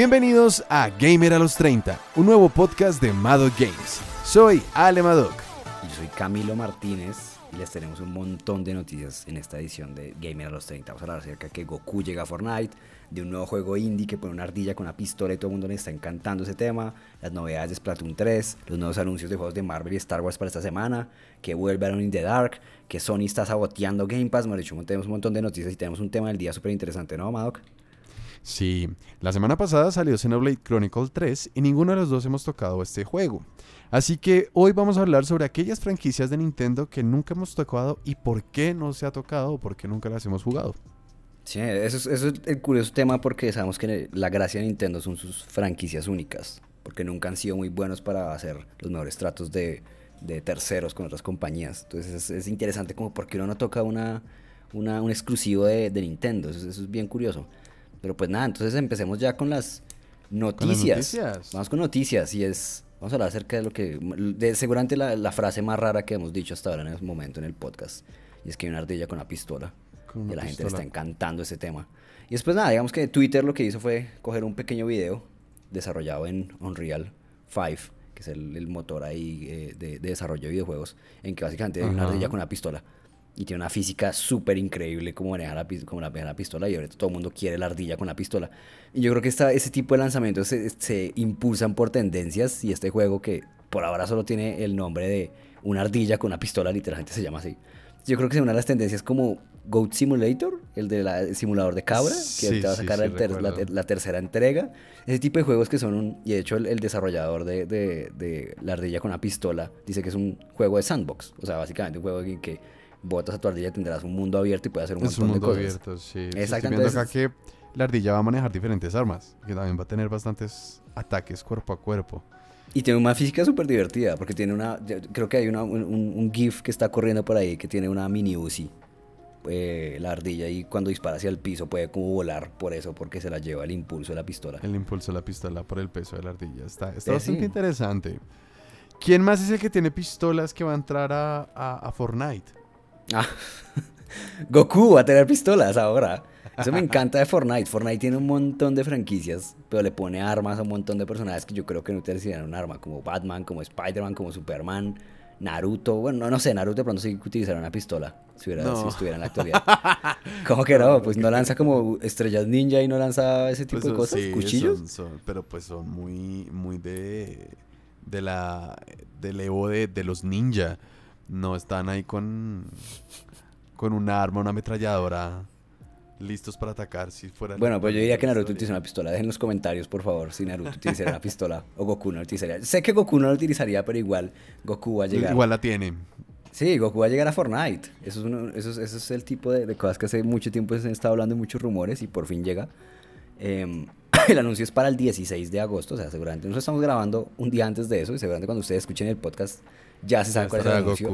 Bienvenidos a Gamer a los 30, un nuevo podcast de Madoc Games. Soy Ale Madoc. Y soy Camilo Martínez y les tenemos un montón de noticias en esta edición de Gamer a los 30. Vamos a hablar acerca de que Goku llega a Fortnite, de un nuevo juego indie que pone una ardilla con una pistola y todo el mundo le está encantando ese tema, las novedades de Splatoon 3, los nuevos anuncios de juegos de Marvel y Star Wars para esta semana, que vuelve a in the Dark, que Sony está saboteando Game Pass. Hecho, tenemos un montón de noticias y tenemos un tema del día súper interesante, ¿no, Madoc? Sí, la semana pasada salió Xenoblade Chronicle 3 y ninguno de los dos hemos tocado este juego. Así que hoy vamos a hablar sobre aquellas franquicias de Nintendo que nunca hemos tocado y por qué no se ha tocado o por qué nunca las hemos jugado. Sí, eso es, el curioso tema porque sabemos que la gracia de Nintendo son sus franquicias únicas, porque nunca han sido muy buenos para hacer los mejores tratos de, terceros con otras compañías. Entonces es, interesante como porque uno no toca una, un exclusivo de, Nintendo, eso es bien curioso. Pero pues nada, entonces empecemos ya con las noticias. Vamos con noticias y es... Vamos a hablar acerca de lo que... De, seguramente la, frase más rara que hemos dicho hasta ahora en ese momento en el podcast. Y es que hay una ardilla con una pistola. y a la gente le está encantando ese tema. Y después nada, digamos que Twitter lo que hizo fue coger un pequeño video desarrollado en Unreal 5, que es el, motor ahí eh, de, desarrollo de videojuegos, en que básicamente hay una ardilla con una pistola y tiene una física súper increíble como maneja la, como la, la pistola y ahorita todo el mundo quiere la ardilla con la pistola. Y yo creo que esta, ese tipo de lanzamientos se, impulsan por tendencias y este juego que por ahora solo tiene el nombre de una ardilla con una pistola, literalmente se llama así. Yo creo que es una de las tendencias como Goat Simulator, el de simulador de cabra, que te va a sacar la, tercera entrega. Ese tipo de juegos que son un... Y de hecho el, desarrollador de, de, la ardilla con la pistola dice que es un juego de sandbox. O sea, básicamente un juego en que botas a tu ardilla tendrás un mundo abierto y puedes hacer un montón un mundo de cosas. abierto, sí. Exactamente. Estoy acá que la ardilla va a manejar diferentes armas, que también va a tener bastantes ataques cuerpo a cuerpo. Y tiene una física súper divertida, porque tiene una, creo que hay una, un, GIF que está corriendo por ahí que tiene una mini Uzi, eh, la ardilla, y cuando dispara hacia el piso puede como volar por eso, porque se la lleva el impulso de la pistola. El impulso de la pistola por el peso de la ardilla, está, está eh, bastante interesante. ¿Quién más es el que tiene pistolas que va a entrar a, a Fortnite? Ah. Goku va a tener pistolas ahora. Eso me encanta de Fortnite. Fortnite tiene un montón de franquicias, pero le pone armas a un montón de personajes que yo creo que no utilizarían un arma, como Batman, como Spider-Man, como Superman, Naruto. Bueno, no, sé, Naruto de pronto sí utilizaría una pistola si, estuviera en la actualidad. ¿Cómo que no? Pues no lanza como estrellas ninja y no lanza ese tipo de pues, cosas, cuchillos. pero pues son muy, muy de, de la, del Evo de, de los ninja no están ahí con, con un arma, una ametralladora listos para atacar si fuera Bueno, pues yo diría que Naruto utiliza una pistola. Dejen en los comentarios, por favor, si Naruto utilizaría una pistola o Goku no la utilizaría. Sé que Goku no la utilizaría, pero igual Goku va a llegar. Igual la tiene. Sí, Goku va a llegar a Fortnite. Eso es, eso eso es el tipo de, cosas que hace mucho tiempo se han estado hablando, muchos rumores y por fin llega. Em, el anuncio es para el 16 de agosto, o sea, seguramente nosotros estamos grabando un día antes de eso y seguramente cuando ustedes escuchen el podcast ya se sabe cuál es el anuncio.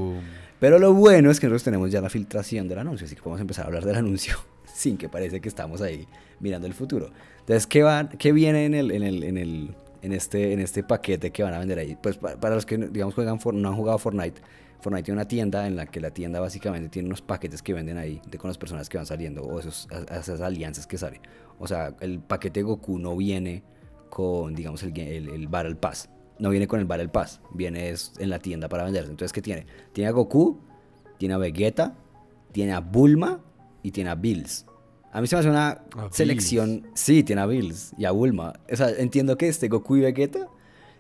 Pero lo bueno es que nosotros tenemos ya la filtración del anuncio, así que podemos empezar a hablar del anuncio sin que parece que estamos ahí mirando el futuro. Entonces, ¿qué, va, qué viene en, el, en, el, en, el, en, este, en este paquete que van a vender ahí? Pues para, los que, digamos, juegan no han jugado Fortnite, Fortnite tiene una tienda en la que la tienda básicamente tiene unos paquetes que venden ahí de con las personas que van saliendo o esos, esas alianzas que salen. O sea, el paquete Goku no viene con, digamos, el, el, el Battle Pass no viene con el Battle Pass, viene en la tienda para venderse. Entonces, ¿qué tiene? Tiene a Goku, tiene a Vegeta, tiene a Bulma y tiene a Bills. A mí se me hace una selección. Sí, tiene a Bills y a Bulma. O sea, entiendo que este Goku y Vegeta,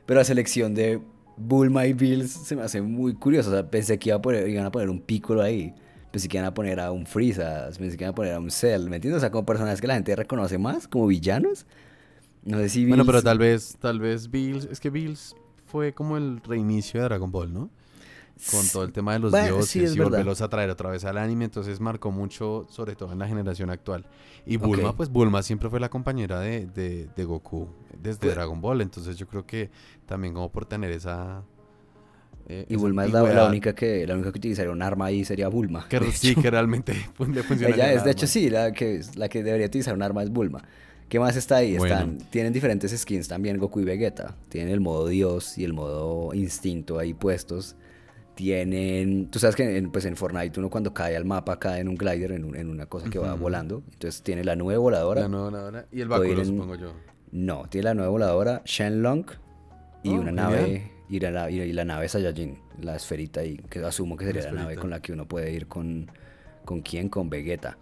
pero la selección de Bulma y Bills se me hace muy curiosa. O sea, pensé que iba a poner, iban a poner un Piccolo ahí. Pensé que iban a poner a un Freeza. Pensé que iban a poner a un Cell. ¿Me entiendes? O sea, como personajes que la gente reconoce más, como villanos. No sé si Bills... Bueno, pero tal vez, tal vez Bills, es que Bills fue como el reinicio de Dragon Ball, ¿no? Con todo el tema de los dioses y volverlos a traer otra vez al anime, entonces marcó mucho, sobre todo en la generación actual. Y Bulma, pues Bulma siempre fue la compañera de, de, Goku desde Dragon Ball, entonces yo creo que también como por tener esa... Eh, y Bulma es la, única que la única que utilizaría un arma ahí sería Bulma. Que, sí, que realmente le funciona. Ella es, de hecho sí, la que, la que debería utilizar un arma es Bulma. ¿Qué más está ahí? Están, tienen diferentes skins también Goku y Vegeta. Tienen el modo Dios y el modo Instinto ahí puestos. Tienen, tú sabes que en, pues en Fortnite uno cuando cae al mapa cae en un glider, en, una cosa que va volando. Entonces tiene la nube voladora. La nube voladora y el báculo, supongo yo. No, tiene la nueva voladora Shenlong y oh, una nave y la, y la, nave Saiyajin, la esferita ahí, que asumo que sería la, nave con la que uno puede ir con con quién, con Vegeta.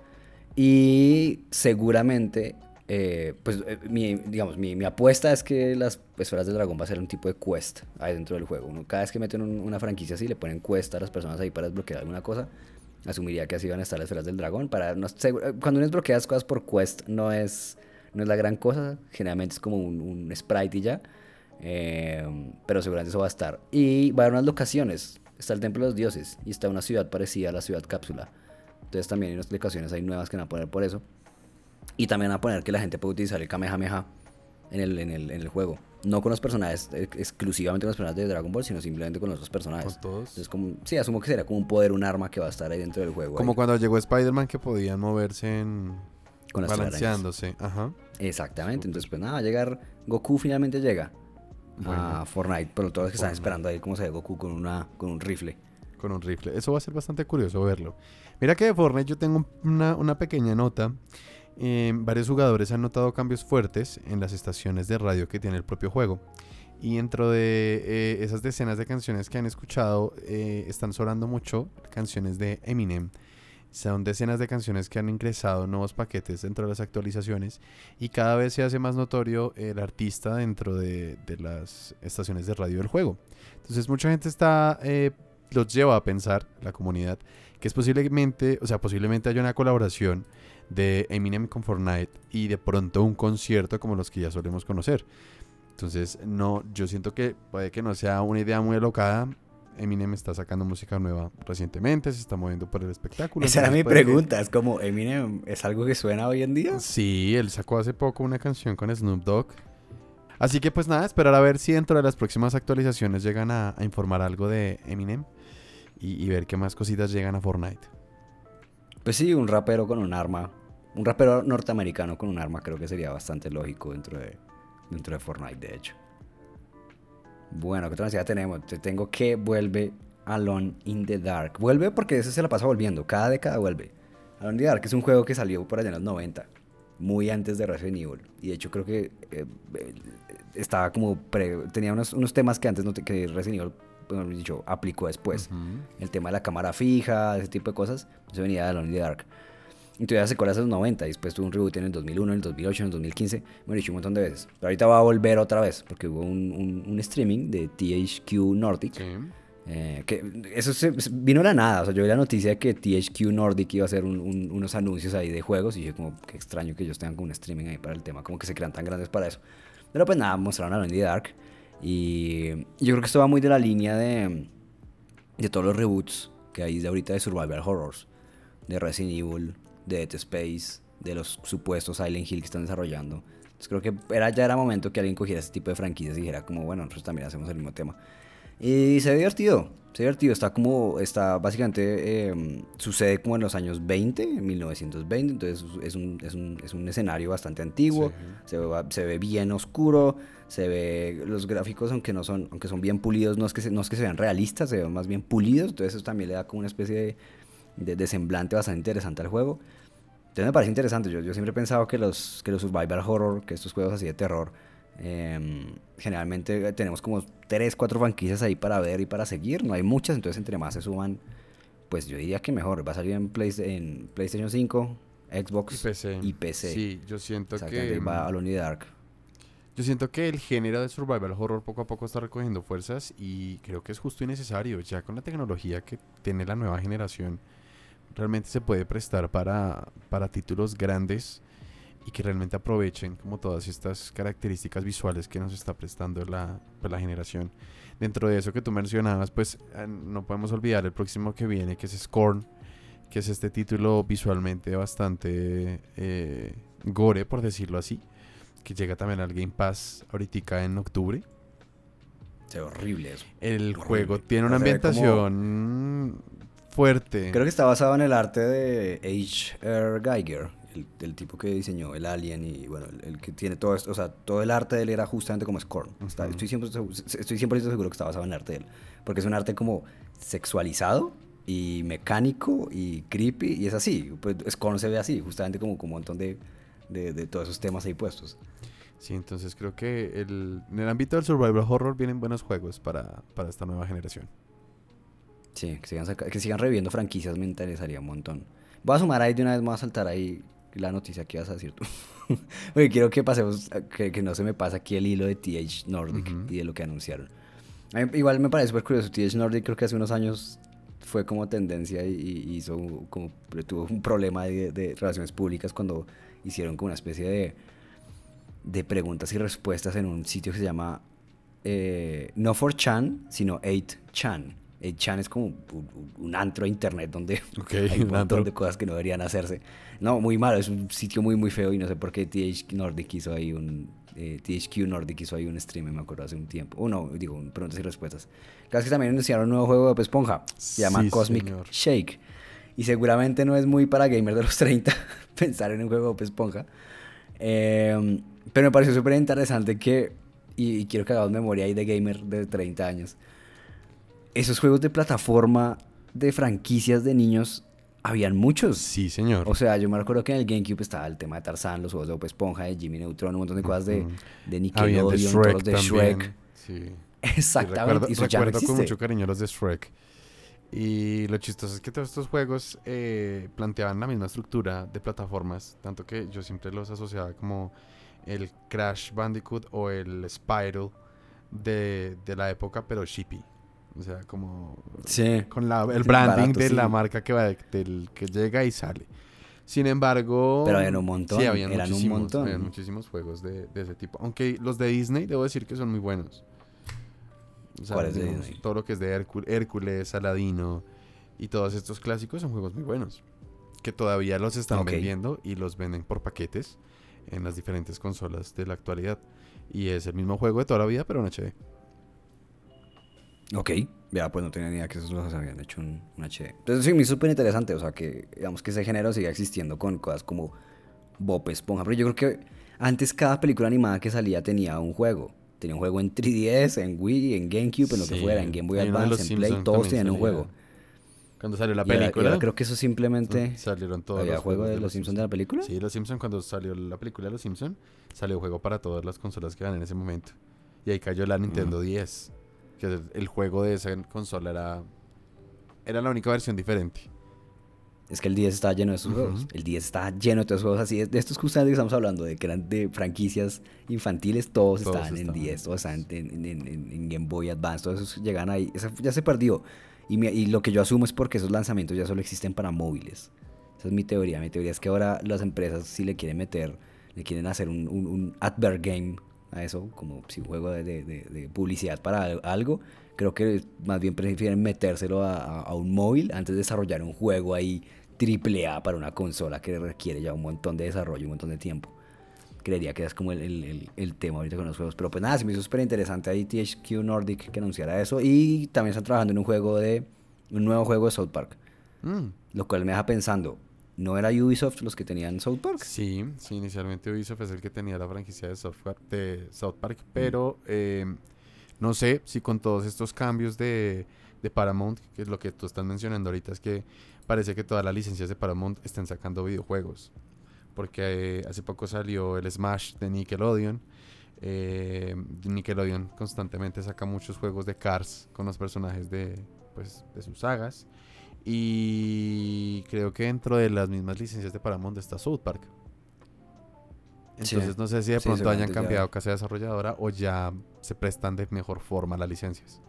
Y seguramente eh, pues eh, mi, digamos, mi, mi, apuesta es que las esferas del dragón va a ser un tipo de quest ahí dentro del juego. Uno, cada vez que meten una franquicia así, le ponen quest a las personas ahí para desbloquear alguna cosa. Asumiría que así van a estar las esferas del dragón. Para no, cuando uno desbloqueas cosas por quest, no es, no es la gran cosa. Generalmente es como un, un sprite y ya. Eh, pero seguramente eso va a estar. Y va a haber unas locaciones. Está el Templo de los Dioses y está una ciudad parecida a la ciudad cápsula. Entonces también hay unas locaciones hay nuevas que van a poner por eso. Y también a poner que la gente puede utilizar el Kamehameha en el, en el, en el juego. No con los personajes, exclusivamente con los personajes de Dragon Ball, sino simplemente con los otros personajes. Con todos. Entonces, como, sí, asumo que sería como un poder, un arma que va a estar ahí dentro del juego. Como cuando llegó Spider-Man que podían moverse en... Con las balanceándose. Ajá. Exactamente. Entonces, pues nada, va a llegar. Goku finalmente llega a Fortnite. Pero todos los que están esperando ahí cómo se ve Goku con, una, con un rifle. Con un rifle. Eso va a ser bastante curioso verlo. Mira que de Fortnite yo tengo una, una pequeña nota eh, varios jugadores han notado cambios fuertes en las estaciones de radio que tiene el propio juego. Y dentro de eh, esas decenas de canciones que han escuchado, eh, están sonando mucho canciones de Eminem. Son decenas de canciones que han ingresado nuevos paquetes dentro de las actualizaciones y cada vez se hace más notorio el artista dentro de, de las estaciones de radio del juego. Entonces mucha gente está, los lleva a pensar, la comunidad, que es posiblemente, o sea, posiblemente haya una colaboración de Eminem con Fortnite y de pronto un concierto como los que ya solemos conocer. Entonces, no, yo siento que puede que no sea una idea muy alocada. Eminem está sacando música nueva recientemente, se está moviendo por el espectáculo. Esa era mi pregunta, es como Eminem, ¿es algo que suena hoy en día? Sí, él sacó hace poco una canción con Snoop Dogg. Así que pues nada, esperar a ver si dentro de las próximas actualizaciones llegan a, informar algo de Eminem y ver qué más cositas llegan a Fortnite. Pues sí, un rapero con un arma. Un rapero norteamericano con un arma creo que sería bastante lógico dentro de, dentro de Fortnite, de hecho. Bueno, ¿qué otra necesidad tenemos? Te tengo que vuelve Alone in the Dark. Vuelve porque ese se la pasa volviendo. Cada década vuelve. Alone in the Dark es un juego que salió por allá en los 90. Muy antes de Resident Evil. Y de hecho creo que eh, eh, estaba como... tenía unos, unos, temas que antes no te, que Resident Evil bueno, dicho, aplicó después. El tema de la cámara fija, ese tipo de cosas, eso venía de Alone in the Dark. Y todavía se hace los 90, y después tuvo un reboot en el 2001, en el 2008, en el 2015, me lo he un montón de veces. Pero ahorita va a volver otra vez, porque hubo un, un, streaming de THQ Nordic. Eh, que eso se, vino la nada, o sea, yo vi la noticia de que THQ Nordic iba a hacer unos anuncios ahí de juegos y dije como, qué extraño que ellos tengan como un streaming ahí para el tema, como que se crean tan grandes para eso. Pero pues nada, mostraron a the Dark. Y yo creo que esto va muy de la línea de, de todos los reboots que hay de ahorita de Survival Horrors, de Resident Evil, de Dead Space, de los supuestos Silent Hill que están desarrollando. Entonces creo que era, ya era momento que alguien cogiera este tipo de franquicias y dijera como, bueno, nosotros también hacemos el mismo tema. Y se ve divertido, se ve divertido. Está como, está básicamente, em, sucede como en los años 20, en 1920. Entonces es un, es un, es un escenario bastante antiguo. Se, ve, se ve bien oscuro. Se ve, los gráficos, aunque no son, aunque son bien pulidos, no es que se, no es que se vean realistas, se ven más bien pulidos. Entonces eso también le da como una especie de, de, semblante bastante interesante al juego. Entonces me parece interesante. Yo, yo siempre he pensado que los, que los survival horror, que estos juegos así de terror, Em, generalmente tenemos como 3, 4 franquicias ahí para ver y para seguir. No hay muchas, entonces entre más se suban, pues yo diría que mejor. Va a salir en, en PlayStation 5, Xbox y PC. Sí, yo siento que... Va a Dark. Yo siento que el género de survival horror poco a poco está recogiendo fuerzas y creo que es justo y necesario. Ya con la tecnología que tiene la nueva generación, realmente se puede prestar para, para títulos grandes y que realmente aprovechen como todas estas características visuales que nos está prestando la, pues, la generación. Dentro de eso que tú mencionabas, pues eh, no podemos olvidar el próximo que viene, que es Scorn, que es este título visualmente bastante eh, gore, por decirlo así, que llega también al Game Pass ahorita en octubre. Se horrible eso. El juego tiene una ambientación fuerte. Creo que está basado en el arte de H.R. Geiger, el, tipo que diseñó el Alien y bueno, el, que tiene todo esto, o sea, todo el arte de él era justamente como Scorn. estoy, siempre, estoy siempre seguro que está basado en el arte de él, porque es un arte como sexualizado y mecánico y creepy y es así. Pues Scorn se ve así, justamente como, como un montón de, de, todos esos temas ahí puestos. Sí, entonces creo que el, en el ámbito del survival horror vienen buenos juegos para, para esta nueva generación. Sí, que sigan, que sigan reviviendo franquicias me interesaría un montón. Voy a sumar ahí de una vez, voy a saltar ahí la noticia que vas a decir tú. Porque quiero que pasemos, que, que, no se me pase aquí el hilo de TH Nordic y de lo que anunciaron. igual me parece súper curioso, TH Nordic creo que hace unos años fue como tendencia y, hizo como, tuvo un problema de, de, relaciones públicas cuando hicieron como una especie de, de preguntas y respuestas en un sitio que se llama eh, no 4chan, sino 8chan el Chan es como un, antro de internet donde hay un montón de cosas que no deberían hacerse. No, muy malo, es un sitio muy, muy feo y no sé por qué THQ Nordic hizo ahí un, eh, THQ Nordic hizo ahí un stream, me acuerdo, hace un tiempo. O no, digo, preguntas y respuestas. Casi que también anunciaron un nuevo juego de Esponja, se llama Cosmic Shake. Y seguramente no es muy para gamers de los 30 pensar en un juego de Esponja. Em, pero me pareció súper interesante que, y, y, quiero que hagamos memoria ahí de gamer de 30 años, esos juegos de plataforma de franquicias de niños habían muchos. Sí, señor. O sea, yo me recuerdo que en el GameCube estaba el tema de Tarzan, los juegos de Bob Esponja, de Jimmy Neutron, un montón de cosas de, de Nickelodeon, de Shrek de Shrek. Sí. Exactamente. Y recuerdo, con mucho cariño los de Shrek. Y lo chistoso es que todos estos juegos eh, planteaban la misma estructura de plataformas, tanto que yo siempre los asociaba como el Crash Bandicoot o el Spyro de, de la época, pero shippy. O sea, como con la, el branding de la marca que va del que llega y sale. Sin embargo, pero habían un montón, sí, habían eran un montón. Habían muchísimos juegos de, de, ese tipo. Aunque los de Disney debo decir que son muy buenos. O sea, de Disney? Todo lo que es de Hércules, Aladino y todos estos clásicos son juegos muy buenos. Que todavía los están vendiendo y los venden por paquetes en las diferentes consolas de la actualidad. Y es el mismo juego de toda la vida, pero en HD. Ok, ya pues no tenía ni idea que esos los habían hecho un, HD. Entonces sí, me súper interesante, o sea, que digamos que ese género siga existiendo con cosas como Bob Esponja, pero yo creo que antes cada película animada que salía tenía un juego. Tenía un juego en 3DS, en Wii, en GameCube, en lo que fuera, en Game Boy Advance, en Play, todos tenían un juego. Cuando salió la película. creo que eso simplemente. Mm, salieron todos. ¿Había juego de, los Simpsons de la película? Sí, Los Simpsons, cuando salió la película de Los Simpsons, salió juego para todas las consolas que eran en ese momento. Y ahí cayó la Nintendo 10 que el juego de esa consola era, era la única versión diferente. Es que el 10 estaba lleno de esos juegos. El 10 estaba lleno de esos juegos así. De estos justamente que estamos hablando, de que eran de franquicias infantiles, todos, estaban, en 10, todos estaban en, Game Boy Advance, todos esos llegan ahí. ya se perdió. Y, y, lo que yo asumo es porque esos lanzamientos ya solo existen para móviles. Esa es mi teoría. Mi teoría es que ahora las empresas, si le quieren meter, le quieren hacer un, un, un advert game a eso, como si un juego de, publicidad para algo, creo que más bien prefieren metérselo a, un móvil antes de desarrollar un juego ahí triple A para una consola que requiere ya un montón de desarrollo, un montón de tiempo. Creería que es como el, tema ahorita con los juegos. Pero pues nada, se me hizo súper interesante ahí THQ Nordic que anunciara eso. Y también están trabajando en un juego de. un nuevo juego de South Park. Mm. Lo cual me deja pensando, ¿No era Ubisoft los que tenían South Park? Sí, sí, inicialmente Ubisoft es el que tenía la franquicia de, software, de South Park, pero em, no sé si con todos estos cambios de, de, Paramount, que es lo que tú estás mencionando ahorita, es que parece que todas las licencias de Paramount están sacando videojuegos. Porque eh, hace poco salió el Smash de Nickelodeon. Eh, Nickelodeon constantemente saca muchos juegos de Cars con los personajes de, pues, de sus sagas. Y creo que dentro de las mismas licencias de Paramount está South Park. Entonces no sé si de pronto hayan cambiado casa desarrolladora o ya se prestan de mejor forma las licencias.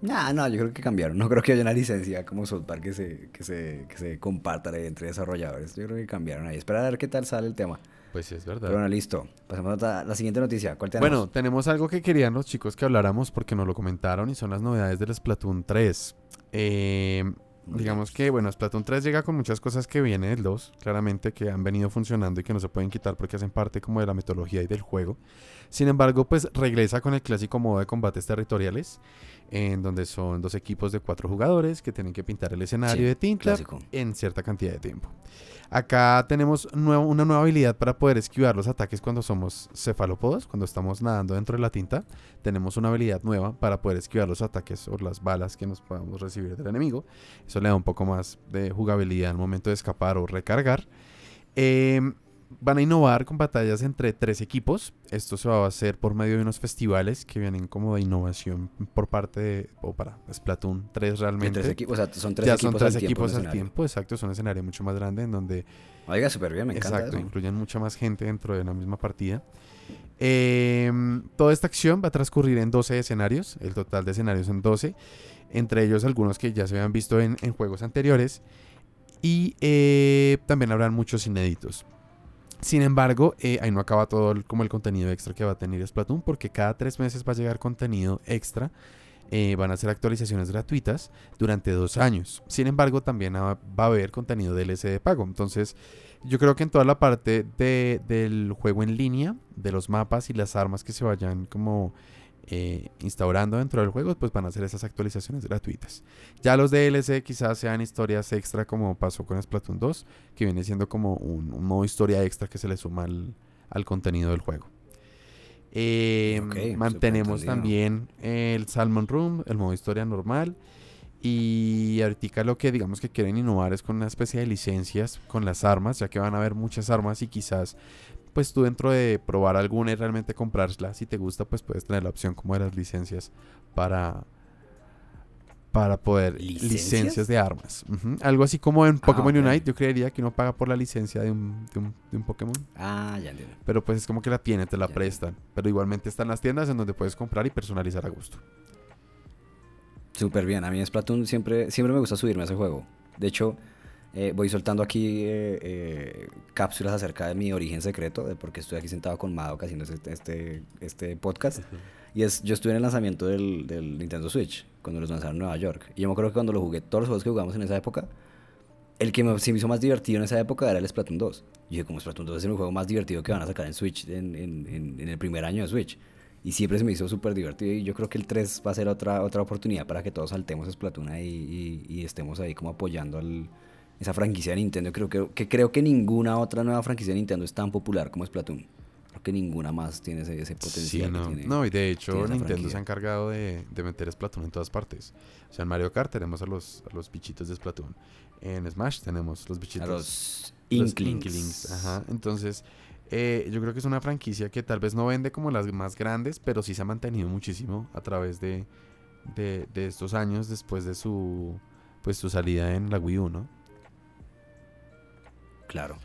No, no, yo creo que cambiaron. No creo que haya una licencia como South Park que se, que se, que se comparta entre desarrolladores. Yo creo que cambiaron ahí. Espera a ver qué tal sale el tema. Pues sí, es verdad. Pero bueno, listo. Pasemos a la siguiente noticia. ¿Cuál tenemos? Bueno, tenemos algo que querían los chicos que habláramos porque nos lo comentaron y son las novedades del Splatoon 3. Eh, digamos que, bueno, Splatoon 3 llega con muchas cosas que vienen del 2, claramente, que han venido funcionando y que no se pueden quitar porque hacen parte como de la metodología y del juego. Sin embargo, pues regresa con el clásico modo de combates territoriales, en donde son dos equipos de cuatro jugadores que tienen que pintar el escenario de tinta en cierta cantidad de tiempo. Acá tenemos una nueva habilidad para poder esquivar los ataques cuando somos cefalópodos, cuando estamos nadando dentro de la tinta. Tenemos una habilidad nueva para poder esquivar los ataques o las balas que nos podamos recibir del enemigo. Eso le da un poco más de jugabilidad al momento de escapar o recargar. Em, van a innovar con batallas entre tres equipos. Esto se va a hacer por medio de unos festivales que vienen como de innovación por parte de, o para Splatoon 3 realmente. Tres equipos, o sea, son tres ya equipos, son tres al, equipos tiempo al tiempo, exacto, es un escenario mucho más grande en donde... Oiga, súper bien, me encanta Exacto, incluyen mucha más gente dentro de la misma partida. Eh, toda esta acción va a transcurrir en 12 escenarios, el total de escenarios son 12, entre ellos algunos que ya se habían visto en, en juegos anteriores y eh, también habrán muchos inéditos. Sin embargo, eh, ahí no acaba todo el, como el contenido extra que va a tener Splatoon, porque cada tres meses va a llegar contenido extra. Eh, van a ser actualizaciones gratuitas durante dos años. Sin embargo, también va a haber contenido DLC de pago. Entonces, yo creo que en toda la parte de, del juego en línea, de los mapas y las armas que se vayan como eh, instaurando dentro del juego, pues van a ser esas actualizaciones gratuitas. Ya los DLC quizás sean historias extra como pasó con Splatoon 2, que viene siendo como un, modo historia extra que se le suma al, contenido del juego. Eh, mantenemos también el Salmon Room, el modo historia normal. Y ahorita lo que digamos que quieren innovar es con una especie de licencias con las armas, ya que van a haber muchas armas y quizás pues tú dentro de probar alguna y realmente comprarla, si te gusta, pues puedes tener la opción como de las licencias para para poder licencias, de armas. Algo así como en ah, Pokémon Unite, yo creería que uno paga por la licencia de un, de un, Pokémon. Ah, ya entiendo. Pero pues es como que la tiene, te la prestan. Pero igualmente están las tiendas en donde puedes comprar y personalizar a gusto. Súper bien, a mí Splatoon siempre, siempre me gusta subirme a ese juego. De hecho, eh, voy soltando aquí eh, eh, cápsulas acerca de mi origen secreto, de por qué estoy aquí sentado con Madoka haciendo este, este, este podcast. Y es, yo estuve en el lanzamiento del, del, Nintendo Switch, cuando los lanzaron en Nueva York. Y yo me acuerdo que cuando lo jugué, todos los juegos que jugamos en esa época, el que me, se me hizo más divertido en esa época era el Splatoon 2. Y dije, como Splatoon 2 es el juego más divertido que van a sacar en Switch en, en, en el primer año de Switch. Y siempre se me hizo súper divertido. Y yo creo que el 3 va a ser otra, otra oportunidad para que todos saltemos Splatoon ahí y, y estemos ahí como apoyando al esa franquicia de Nintendo. Creo que, creo que ninguna otra nueva franquicia de Nintendo es tan popular como Splatoon. Creo que ninguna más tiene ese, potencial. no. y de hecho Nintendo se ha encargado de, de, meter Splatoon en todas partes. O sea, en Mario Kart tenemos a los, a los bichitos de Splatoon. En Smash tenemos los bichitos. A los Inklings. Ajá. Entonces, eh, yo creo que es una franquicia que tal vez no vende como las más grandes, pero sí se ha mantenido muchísimo a través de, de, de estos años después de su, pues, su salida en la Wii U, ¿no? Claro.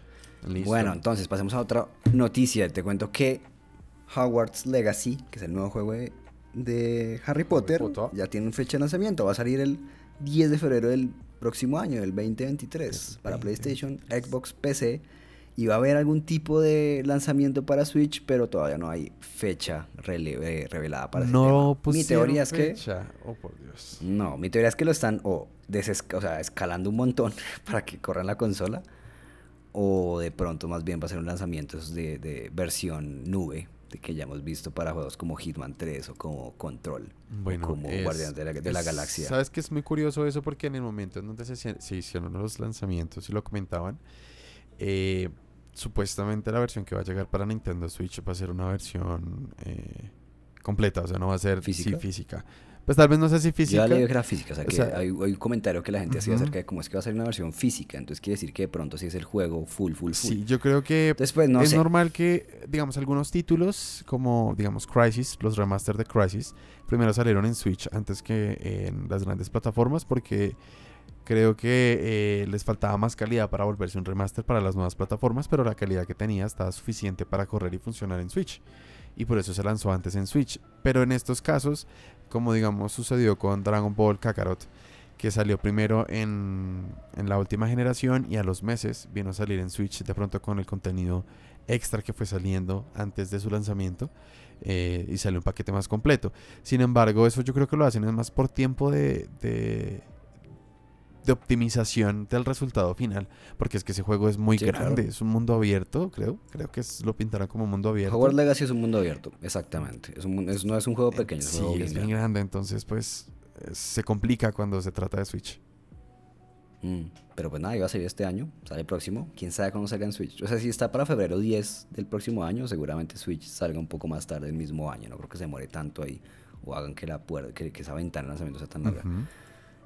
Bueno, entonces pasemos a otra noticia. Te cuento que Hogwarts Legacy, que es el nuevo juego de, Harry, Potter, ya tiene fecha de lanzamiento. Va a salir el 10 de febrero del próximo año, del 2023, para PlayStation, Xbox, PC. Y va a haber algún tipo de lanzamiento para Switch, pero todavía no hay fecha eh, revelada para no ese Mi teoría es que... Oh, por Dios. No, mi teoría es que lo están o, o sea, escalando un montón para que corran la consola o de pronto más bien va a ser un lanzamiento de, de versión nube de que ya hemos visto para juegos como Hitman 3 o como Control bueno, o como Guardianes de la, de la, Galaxia. Sabes que es muy curioso eso porque en el momento en donde se, se hicieron los lanzamientos y lo comentaban, eh, supuestamente la versión que va a llegar para Nintendo Switch va a ser una versión eh, completa, o sea, no va a ser física. física. Pues tal vez no sé si física. Yo leí que era física, o sea, que hay, un comentario que la gente hacía acerca de cómo es que va a ser una versión física, entonces quiere decir que de pronto sí es el juego full, full, full. Sí, yo creo que Después, no es normal que, digamos, algunos títulos como, digamos, Crisis, los remaster de Crisis, primero salieron en Switch antes que en las grandes plataformas porque creo que eh, les faltaba más calidad para volverse un remaster para las nuevas plataformas, pero la calidad que tenía estaba suficiente para correr y funcionar en Switch y por eso se lanzó antes en Switch. Pero en estos casos, como digamos sucedió con Dragon Ball Kakarot, que salió primero en, en, la última generación y a los meses vino a salir en Switch de pronto con el contenido extra que fue saliendo antes de su lanzamiento eh, y salió un paquete más completo. Sin embargo, eso yo creo que lo hacen es más por tiempo de, de optimización del resultado final, porque es que ese juego es muy grande, es un mundo abierto, creo, creo que lo pintarán como mundo abierto. Hogwarts Legacy es un mundo abierto, exactamente, es no es un juego pequeño, es, sí, es bien grande, entonces pues se complica cuando se trata de Switch. Mm, pero pues nada, iba a salir este año, sale el próximo, quién sabe cuándo salga en Switch. O sea, si está para febrero 10 del próximo año, seguramente Switch salga un poco más tarde del mismo año, no creo que se demore tanto ahí o hagan que la puerta, que, esa ventana de lanzamiento sea tan larga.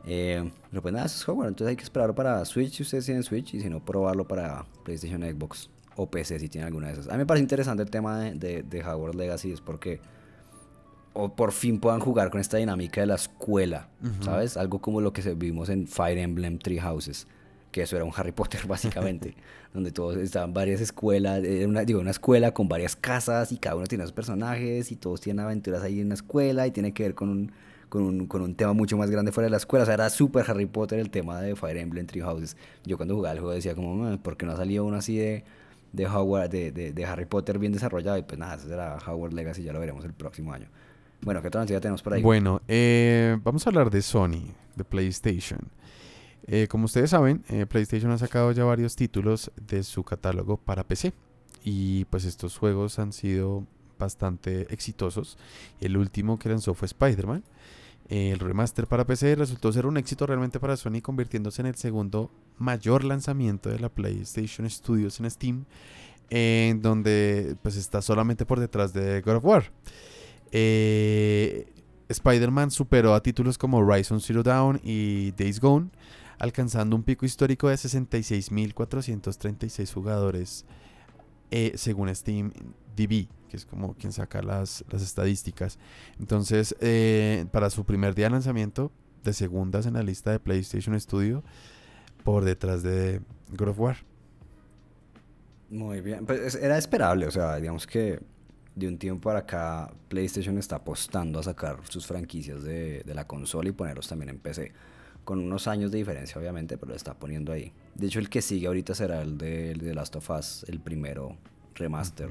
Eh, pues nada, eso es Hogwarts. Entonces hay que esperarlo para Switch si ustedes tienen Switch y si no, probarlo para PlayStation Xbox. o PC si tiene alguna de esas. A mí me parece interesante el tema de, de, Hogwarts Legacy, es porque o por fin puedan jugar con esta dinámica de la escuela, ¿sabes? Algo como lo que vimos en Fire Emblem Three Houses, que eso era un Harry Potter básicamente, donde todos estaban varias escuelas, una, digo, una escuela con varias casas y cada uno tiene sus personajes y todos tienen aventuras ahí en la escuela y tiene que ver con un, con un, con un tema mucho más grande fuera de la escuela. O sea, era súper Harry Potter el tema de Fire Emblem Three Houses. Yo cuando jugaba el juego decía como, ¿por qué no ha salido uno así de de, Howard, de, de, Harry Potter bien desarrollado. Y pues nada, ese será Howard Legacy, ya lo veremos el próximo año. Bueno, ¿qué otra noticia tenemos por ahí? Bueno, eh, vamos a hablar de Sony, de PlayStation. Eh, como ustedes saben, eh, PlayStation ha sacado ya varios títulos de su catálogo para PC. Y pues estos juegos han sido bastante exitosos. El último que lanzó fue Spider-Man. El remaster para PC resultó ser un éxito realmente para Sony, convirtiéndose en el segundo mayor lanzamiento de la PlayStation Studios en Steam, en donde pues está solamente por detrás de God of War. Eh, Spider-Man superó a títulos como Horizon Zero Dawn y Days Gone, alcanzando un pico histórico de 66.436 jugadores eh, según Steam DB que es como quien saca las, estadísticas. Entonces, eh, para su primer día de lanzamiento, de segundas en la lista de PlayStation Studio, por detrás de God of War. Muy bien, pues era esperable, o sea, digamos que de un tiempo para acá PlayStation está apostando a sacar sus franquicias de, la consola y ponerlos también en PC. Con unos años de diferencia, obviamente, pero lo está poniendo ahí. De hecho, el que sigue ahorita será el de, el de Last of Us, el primero remaster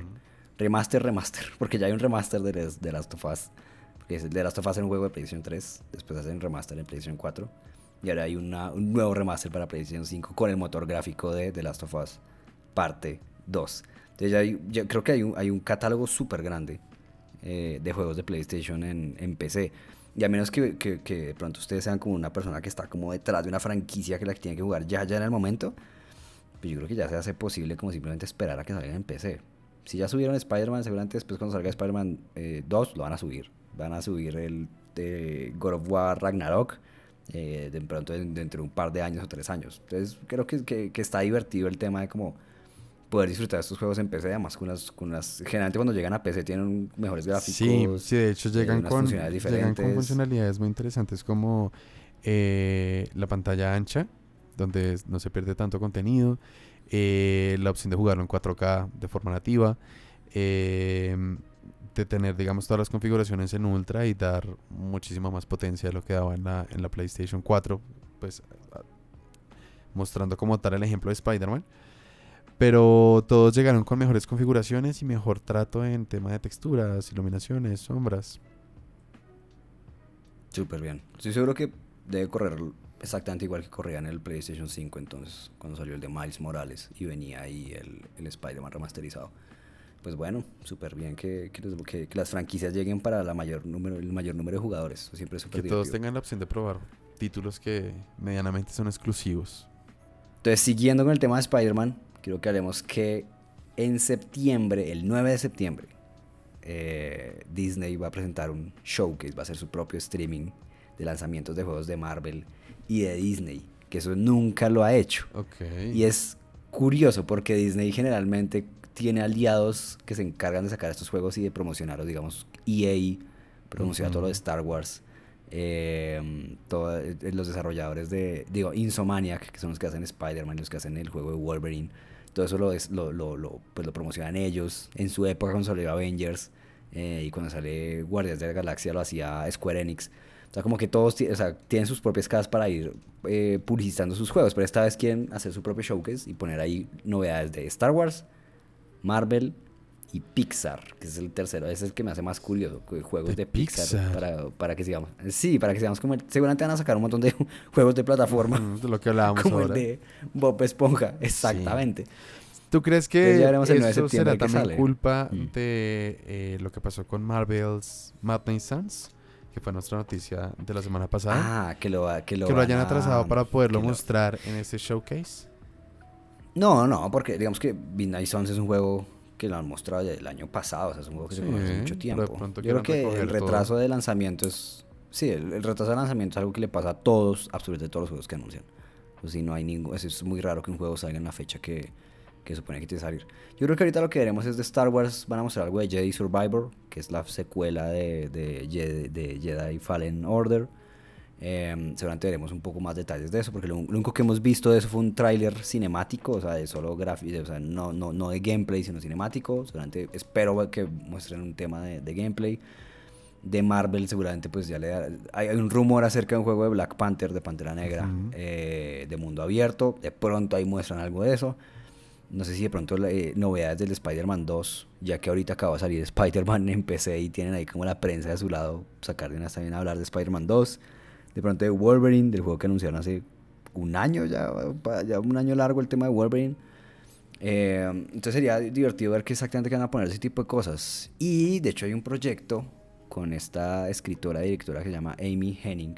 remaster, remaster, porque ya hay un remaster de, de Last of Us. Porque de Last of Us en un juego de PlayStation 3, después hacen remaster en PlayStation 4. Y ahora hay un nuevo remaster para PlayStation 5 con el motor gráfico de Last of Us, parte 2. Entonces ya creo que hay un, catálogo súper grande eh, de juegos de PlayStation en, en, PC. Y a menos que, que, que, de pronto ustedes sean como una persona que está como detrás de una franquicia que la tiene que jugar ya, ya en el momento, pues yo creo que ya se hace posible como simplemente esperar a que salgan en PC si ya subieron Spider-Man, seguramente después cuando salga Spider-Man 2 eh, lo van a subir. Van a subir el de God of War Ragnarok eh, de pronto dentro de un par de años o tres años. Entonces creo que, que, está divertido el tema de como poder disfrutar de estos juegos en PC, además con unas, con unas generalmente cuando llegan a PC tienen mejores gráficos. Sí, sí de hecho llegan, con, llegan con funcionalidades muy interesantes como eh, la pantalla ancha, donde no se pierde tanto contenido. Eh, la opción de jugarlo en 4K de forma nativa, em, de tener, digamos, todas las configuraciones en ultra y dar muchísima más potencia de lo que daba en la, en la PlayStation 4, pues mostrando como tal el ejemplo de Spider-Man. Pero todos llegaron con mejores configuraciones y mejor trato en tema de texturas, iluminaciones, sombras. Súper bien. Estoy seguro que debe correr exactamente igual que corría en el PlayStation 5 entonces, cuando salió el de Miles Morales y venía ahí el, el Spider-Man remasterizado. Pues bueno, súper bien que, que, las franquicias lleguen para la mayor número, el mayor número de jugadores. siempre Que todos tengan la opción de probar títulos que medianamente son exclusivos. Entonces, siguiendo con el tema de Spider-Man, quiero que hablemos que en septiembre, el 9 de septiembre, eh, Disney va a presentar un showcase, va a hacer su propio streaming de lanzamientos de juegos de Marvel y de Disney, que eso nunca lo ha hecho. Y es curioso porque Disney generalmente tiene aliados que se encargan de sacar estos juegos y de promocionarlos, digamos, EA promociona todo lo de Star Wars. Eh, todos eh, los desarrolladores de, digo, Insomaniac, que son los que hacen Spider-Man, los que hacen el juego de Wolverine, todo eso lo, lo, lo, lo, pues lo promocionan ellos. En su época cuando salió Avengers eh, y cuando sale Guardias de la Galaxia lo hacía Square Enix. O sea, como que todos o sea, tienen sus propias casas para ir eh, publicitando sus juegos, pero esta vez quieren hacer su propio showcase y poner ahí novedades de Star Wars, Marvel y Pixar, que es el tercero, es el que me hace más curioso, juegos de, Pixar, Para, para, que sigamos, sí, para que sigamos como, seguramente van a sacar un montón de juegos de plataforma, de lo que hablábamos como el de Bob Esponja, exactamente. ¿Tú crees que eso será también culpa mm. de eh, lo que pasó con Marvel's Madness Sons? Que fue nuestra noticia de la semana pasada. Ah, que lo, que lo, que lo hayan atrasado para poderlo mostrar en este showcase. No, no, porque digamos que Midnight Suns es un juego que lo han mostrado desde el año pasado, o sea, es un juego que se conoce hace mucho tiempo. Yo creo que el retraso de lanzamiento es... Sí, el, retraso de lanzamiento es algo que le pasa a todos, absolutamente todos los juegos que anuncian. Pues sí, no hay ningún... Es, es muy raro que un juego salga en la fecha que, que supone que tiene que salir. Yo creo que ahorita lo que veremos es de Star Wars, van a mostrar algo de Jedi Survivor, que es la secuela de, de, de Jedi Fallen Order. Eh, seguramente veremos un poco más detalles de eso, porque lo, único que hemos visto de eso fue un tráiler cinemático, o sea, de solo gráfico, o sea, no, no, no de gameplay, sino cinemático. Seguramente espero que muestren un tema de, de gameplay. De Marvel, seguramente, pues ya le da, hay, un rumor acerca de un juego de Black Panther, de Pantera Negra, eh, de mundo abierto. De pronto ahí muestran algo de eso. No sé si de pronto eh, novedades del Spider-Man 2, ya que ahorita acaba de salir Spider-Man en PC y tienen ahí como la prensa de su lado, sacar de también a hablar de Spider-Man 2 de pronto de Wolverine, del juego que anunciaron hace un año, ya, ya un año largo el tema de Wolverine. Eh, entonces sería divertido ver qué exactamente van a poner ese tipo de cosas. Y de hecho hay un proyecto con esta escritora y directora que se llama Amy Henning.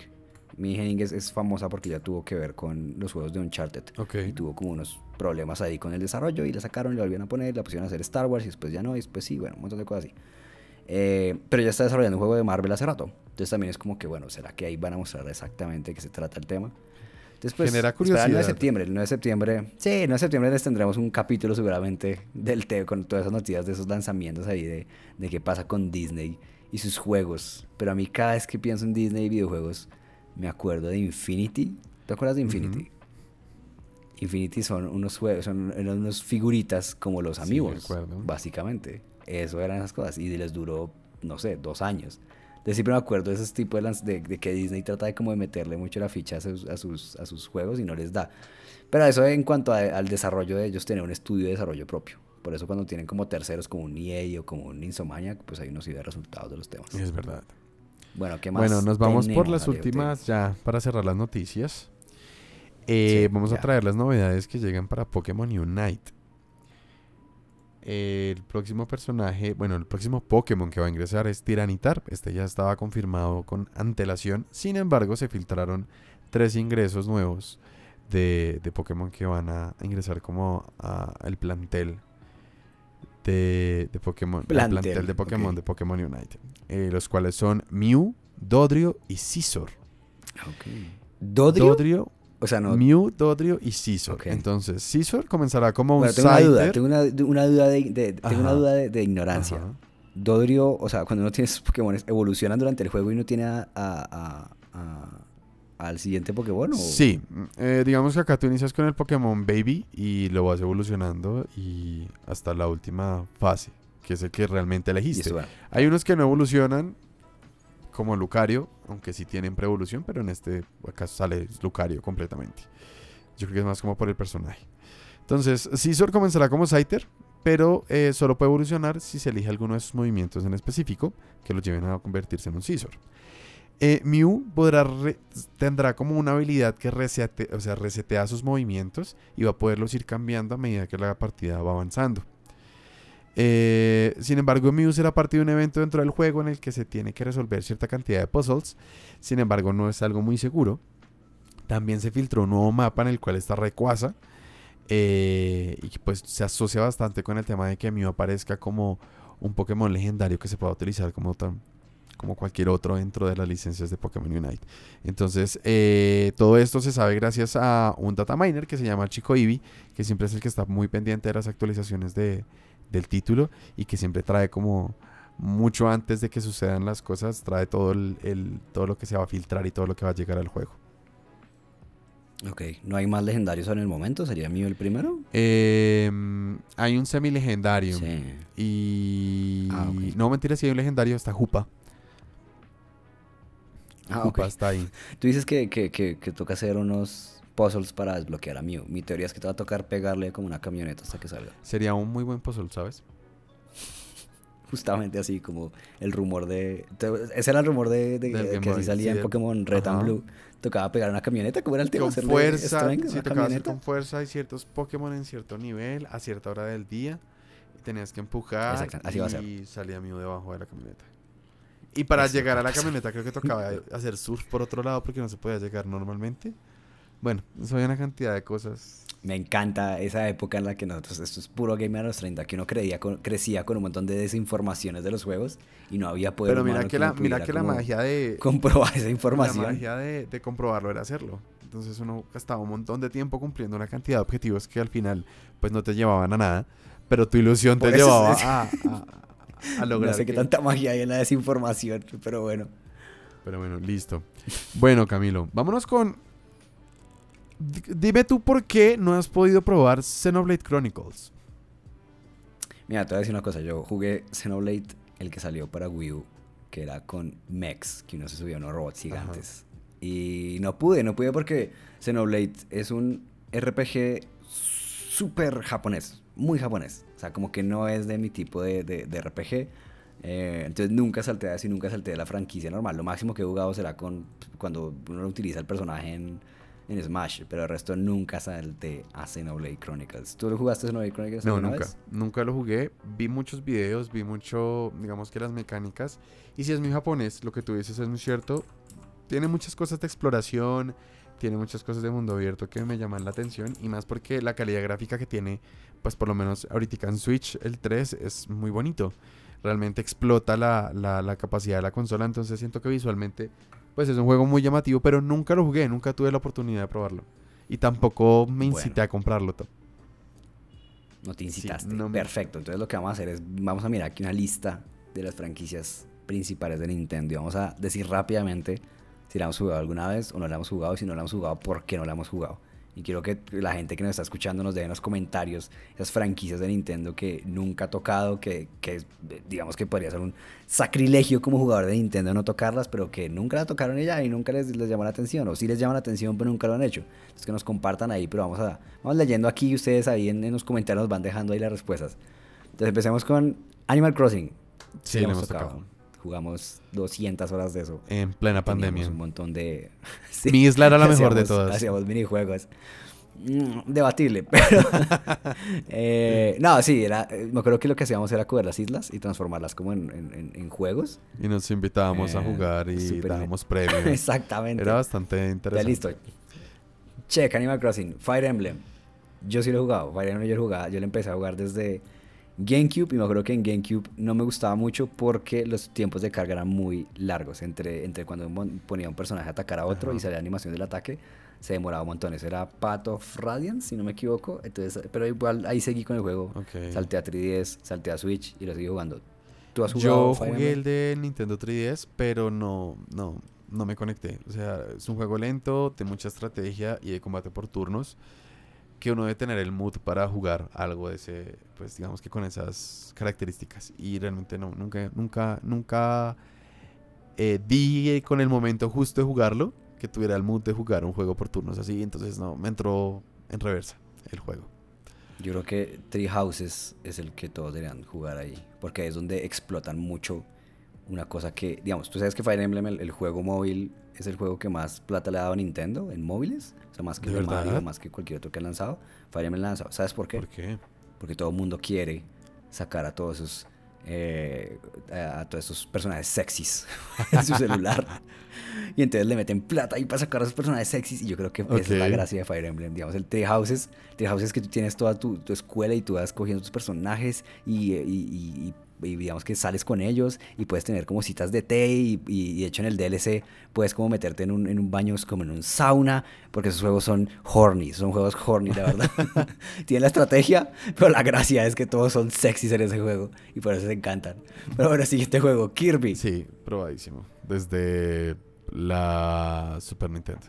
Amy Henning es, famosa porque ya tuvo que ver con los juegos de Uncharted. Y tuvo como unos problemas ahí con el desarrollo y la sacaron y la volvieron a poner, la pusieron a hacer Star Wars y después ya no, y después sí, bueno, un montón de cosas así. Eh, pero ya está desarrollando un juego de Marvel hace rato. Entonces también es como que, bueno, ¿será que ahí van a mostrar exactamente de qué se trata el tema? Después, Genera curiosidad. El 9 de septiembre, el 9 de septiembre, sí, el 9 de septiembre les tendremos un capítulo seguramente del TEO con todas esas noticias de esos lanzamientos ahí de, de qué pasa con Disney y sus juegos. Pero a mí cada vez que pienso en Disney y videojuegos, me acuerdo de Infinity. ¿Te acuerdas de Infinity? Infinity son unos juegos, son unos figuritas como los amigos, básicamente. Eso eran esas cosas. Y les duró, no sé, dos años. De siempre me acuerdo de esos tipos de, de, que Disney trata de como de meterle mucho la ficha a sus, a sus, a sus juegos y no les da. Pero eso en cuanto al desarrollo de ellos, tener un estudio de desarrollo propio. Por eso cuando tienen como terceros, como un EA o como un Insomniac, pues ahí uno sí ve resultados de los temas. Es verdad. Bueno, ¿qué más? Bueno, nos vamos por las últimas ya para cerrar las noticias. Eh, vamos a traer las novedades que llegan para Pokémon Unite el próximo personaje, bueno, el próximo Pokémon que va a ingresar es Tiranitar. Este ya estaba confirmado con antelación. Sin embargo, se filtraron tres ingresos nuevos de, Pokémon que van a ingresar como al plantel de, Pokémon. Plantel, de Pokémon de Pokémon Unite. Eh, los cuales son Mew, Dodrio y Scizor. ¿Dodrio? O sea, no. Mew, Dodrio y Scizor. Entonces, Scizor comenzará como un tengo una duda, tengo una, duda de, tengo una duda de, ignorancia. Dodrio, o sea, cuando uno tiene esos Pokémon, ¿evolucionan durante el juego y no tiene a, al siguiente Pokémon? ¿o? Sí, eh, digamos que acá tú inicias con el Pokémon Baby y lo vas evolucionando y hasta la última fase, que es el que realmente elegiste. Hay unos que no evolucionan como Lucario, aunque sí tienen pre-evolución, pero en este caso sale Lucario completamente. Yo creo que es más como por el personaje. Entonces, Scizor comenzará como Scyther, pero eh, solo puede evolucionar si se elige alguno de sus movimientos en específico que lo lleven a convertirse en un Scizor. Eh, Mew tendrá como una habilidad que resete, o sea, resetea sus movimientos y va a poderlos ir cambiando a medida que la partida va avanzando. Eh, sin embargo, Mew será parte de un evento dentro del juego en el que se tiene que resolver cierta cantidad de puzzles. Sin embargo, no es algo muy seguro. También se filtró un nuevo mapa en el cual está Rayquaza. Eh, y pues se asocia bastante con el tema de que Mew aparezca como un Pokémon legendario que se pueda utilizar como, como cualquier otro dentro de las licencias de Pokémon Unite. Entonces, eh, todo esto se sabe gracias a un data miner que se llama Chico Eevee, que siempre es el que está muy pendiente de las actualizaciones de, del título y que siempre trae como mucho antes de que sucedan las cosas, trae todo, el, todo lo que se va a filtrar y todo lo que va a llegar al juego. Ok, ¿no hay más legendarios en el momento? ¿Sería mío el primero? Em, hay un semi-legendario. Sí. Y... Ah, no, mentira, si hay un legendario, está Jupa. Ah, Jupa está ahí. Tú dices que, que, que, que toca hacer unos puzzles para desbloquear a Mew. Mi teoría es que te va a tocar pegarle como una camioneta hasta que salga. Sería un muy buen puzzle, ¿sabes? Justamente así como el rumor de... Ese era el rumor de, que así salía en Pokémon Red and Blue. Tocaba pegar una camioneta, como era el tema? Con fuerza, sí, tocaba hacer con fuerza. Hay ciertos Pokémon en cierto nivel, a cierta hora del día. Y tenías que empujar así y salía Mew debajo de la camioneta. Y para llegar a la camioneta creo que tocaba hacer surf por otro lado porque no se podía llegar normalmente. Bueno, eso hay una cantidad de cosas. Me encanta esa época en la que nosotros, esto es puro game a los 30, que uno creía crecía con un montón de desinformaciones de los juegos y no había poder Pero mira que, la, mira que la magia de... Comprobar esa información. La magia de, comprobarlo era hacerlo. Entonces uno gastaba un montón de tiempo cumpliendo una cantidad de objetivos que al final pues no te llevaban a nada, pero tu ilusión te llevaba a, a, lograr. No sé qué tanta magia hay en la desinformación, pero bueno. Pero bueno, listo. Bueno, Camilo, vámonos con... dime tú por qué no has podido probar Xenoblade Chronicles. Mira, te voy a decir una cosa. Yo jugué Xenoblade, el que salió para Wii U, que era con mechs, que uno se subía a unos robots gigantes. Y no pude, no pude porque Xenoblade es un RPG súper japonés, muy japonés. O sea, como que no es de mi tipo de, de, RPG. Eh, entonces nunca salté a eso y nunca salté de la franquicia normal. Lo máximo que he jugado será con cuando uno utiliza el personaje en, en Smash, pero el resto nunca salté a Xenoblade Chronicles. ¿Tú lo jugaste Xenoblade Chronicles? No, nunca. Nunca lo jugué. Vi muchos videos, vi mucho, digamos que las mecánicas. Y si es muy japonés, lo que tú dices es muy cierto. Tiene muchas cosas de exploración, tiene muchas cosas de mundo abierto que me llaman la atención. Y más porque la calidad gráfica que tiene, pues por lo menos ahorita en Switch, el 3, es muy bonito. Realmente explota la, la, la capacidad de la consola. Entonces siento que visualmente pues es un juego muy llamativo, pero nunca lo jugué, nunca tuve la oportunidad de probarlo. Y tampoco me incité a comprarlo. No te incitaste. Perfecto. Entonces lo que vamos a hacer es, vamos a mirar aquí una lista de las franquicias principales de Nintendo y vamos a decir rápidamente si la hemos jugado alguna vez o no la hemos jugado y si no la hemos jugado, por qué no la hemos jugado. Y quiero que la gente que nos está escuchando nos deje en los comentarios esas franquicias de Nintendo que nunca ha tocado, que, que digamos que podría ser un sacrilegio como jugador de Nintendo no tocarlas, pero que nunca la tocaron ella y nunca les, les llamó la atención, o sí les llama la atención, pero nunca lo han hecho. Entonces que nos compartan ahí, pero vamos a vamos leyendo aquí y ustedes ahí en, los comentarios nos van dejando ahí las respuestas. Entonces empecemos con Animal Crossing. Sí, le hemos tocado. Jugamos 200 horas de eso. En plena pandemia. Un montón de... Mi isla era la mejor de todas. Hacíamos minijuegos. Mm, debatible, pero... Eh, no, sí, era, eh, me acuerdo que lo que hacíamos era coger las islas y transformarlas como en, en, juegos. Y nos invitábamos a eh, jugar y dábamos premios. Exactamente. Era bastante interesante. Ya listo. Check, Animal Crossing, Fire Emblem. Yo sí lo he jugado. Fire Emblem yo lo jugaba. Yo lo empecé a jugar desde GameCube, y me acuerdo que en GameCube no me gustaba mucho porque los tiempos de carga eran muy largos. Entre, entre cuando ponía un personaje a atacar a otro y salía animación del ataque, se demoraba un montón. era Path of Radiance, si no me equivoco. Entonces, pero igual ahí seguí con el juego. Salté a 3DS, salté a Switch y lo seguí jugando. ¿Tú has jugado? Yo jugué el de Nintendo 3DS, pero no, no, no me conecté. O sea, es un juego lento, de mucha estrategia y de combate por turnos que uno debe tener el mood para jugar algo de ese, pues digamos que con esas características. Y realmente no, nunca, nunca, nunca eh, di con el momento justo de jugarlo que tuviera el mood de jugar un juego por turnos así. Entonces no, me entró en reversa el juego. Yo creo que Three Houses es el que todos deberían jugar ahí, porque es donde explotan mucho una cosa que, digamos, tú sabes que Fire Emblem, el, juego móvil, es el juego que más plata le ha dado a Nintendo en móviles, o sea, más que el Mario, más que cualquier otro que ha lanzado. Fire Emblem lanzado. ¿Sabes por qué? ¿Por qué? Porque todo el mundo quiere sacar a todos esos eh, a, todos esos personajes sexys en su celular. y entonces le meten plata ahí para sacar a esos personajes sexys. Y yo creo que esa es la gracia de Fire Emblem. Digamos, el Tree Houses, Tree Houses es que tú tienes toda tu, tu, escuela y tú vas cogiendo tus personajes y, y, y y digamos que sales con ellos y puedes tener como citas de té y, y, de hecho en el DLC puedes como meterte en un, en un baño como en un sauna porque esos juegos son horny, son juegos horny la verdad. Tienen la estrategia, pero la gracia es que todos son sexys en ese juego y por eso se encantan. Pero bueno, siguiente juego, Kirby. Sí, probadísimo. Desde la Super Nintendo.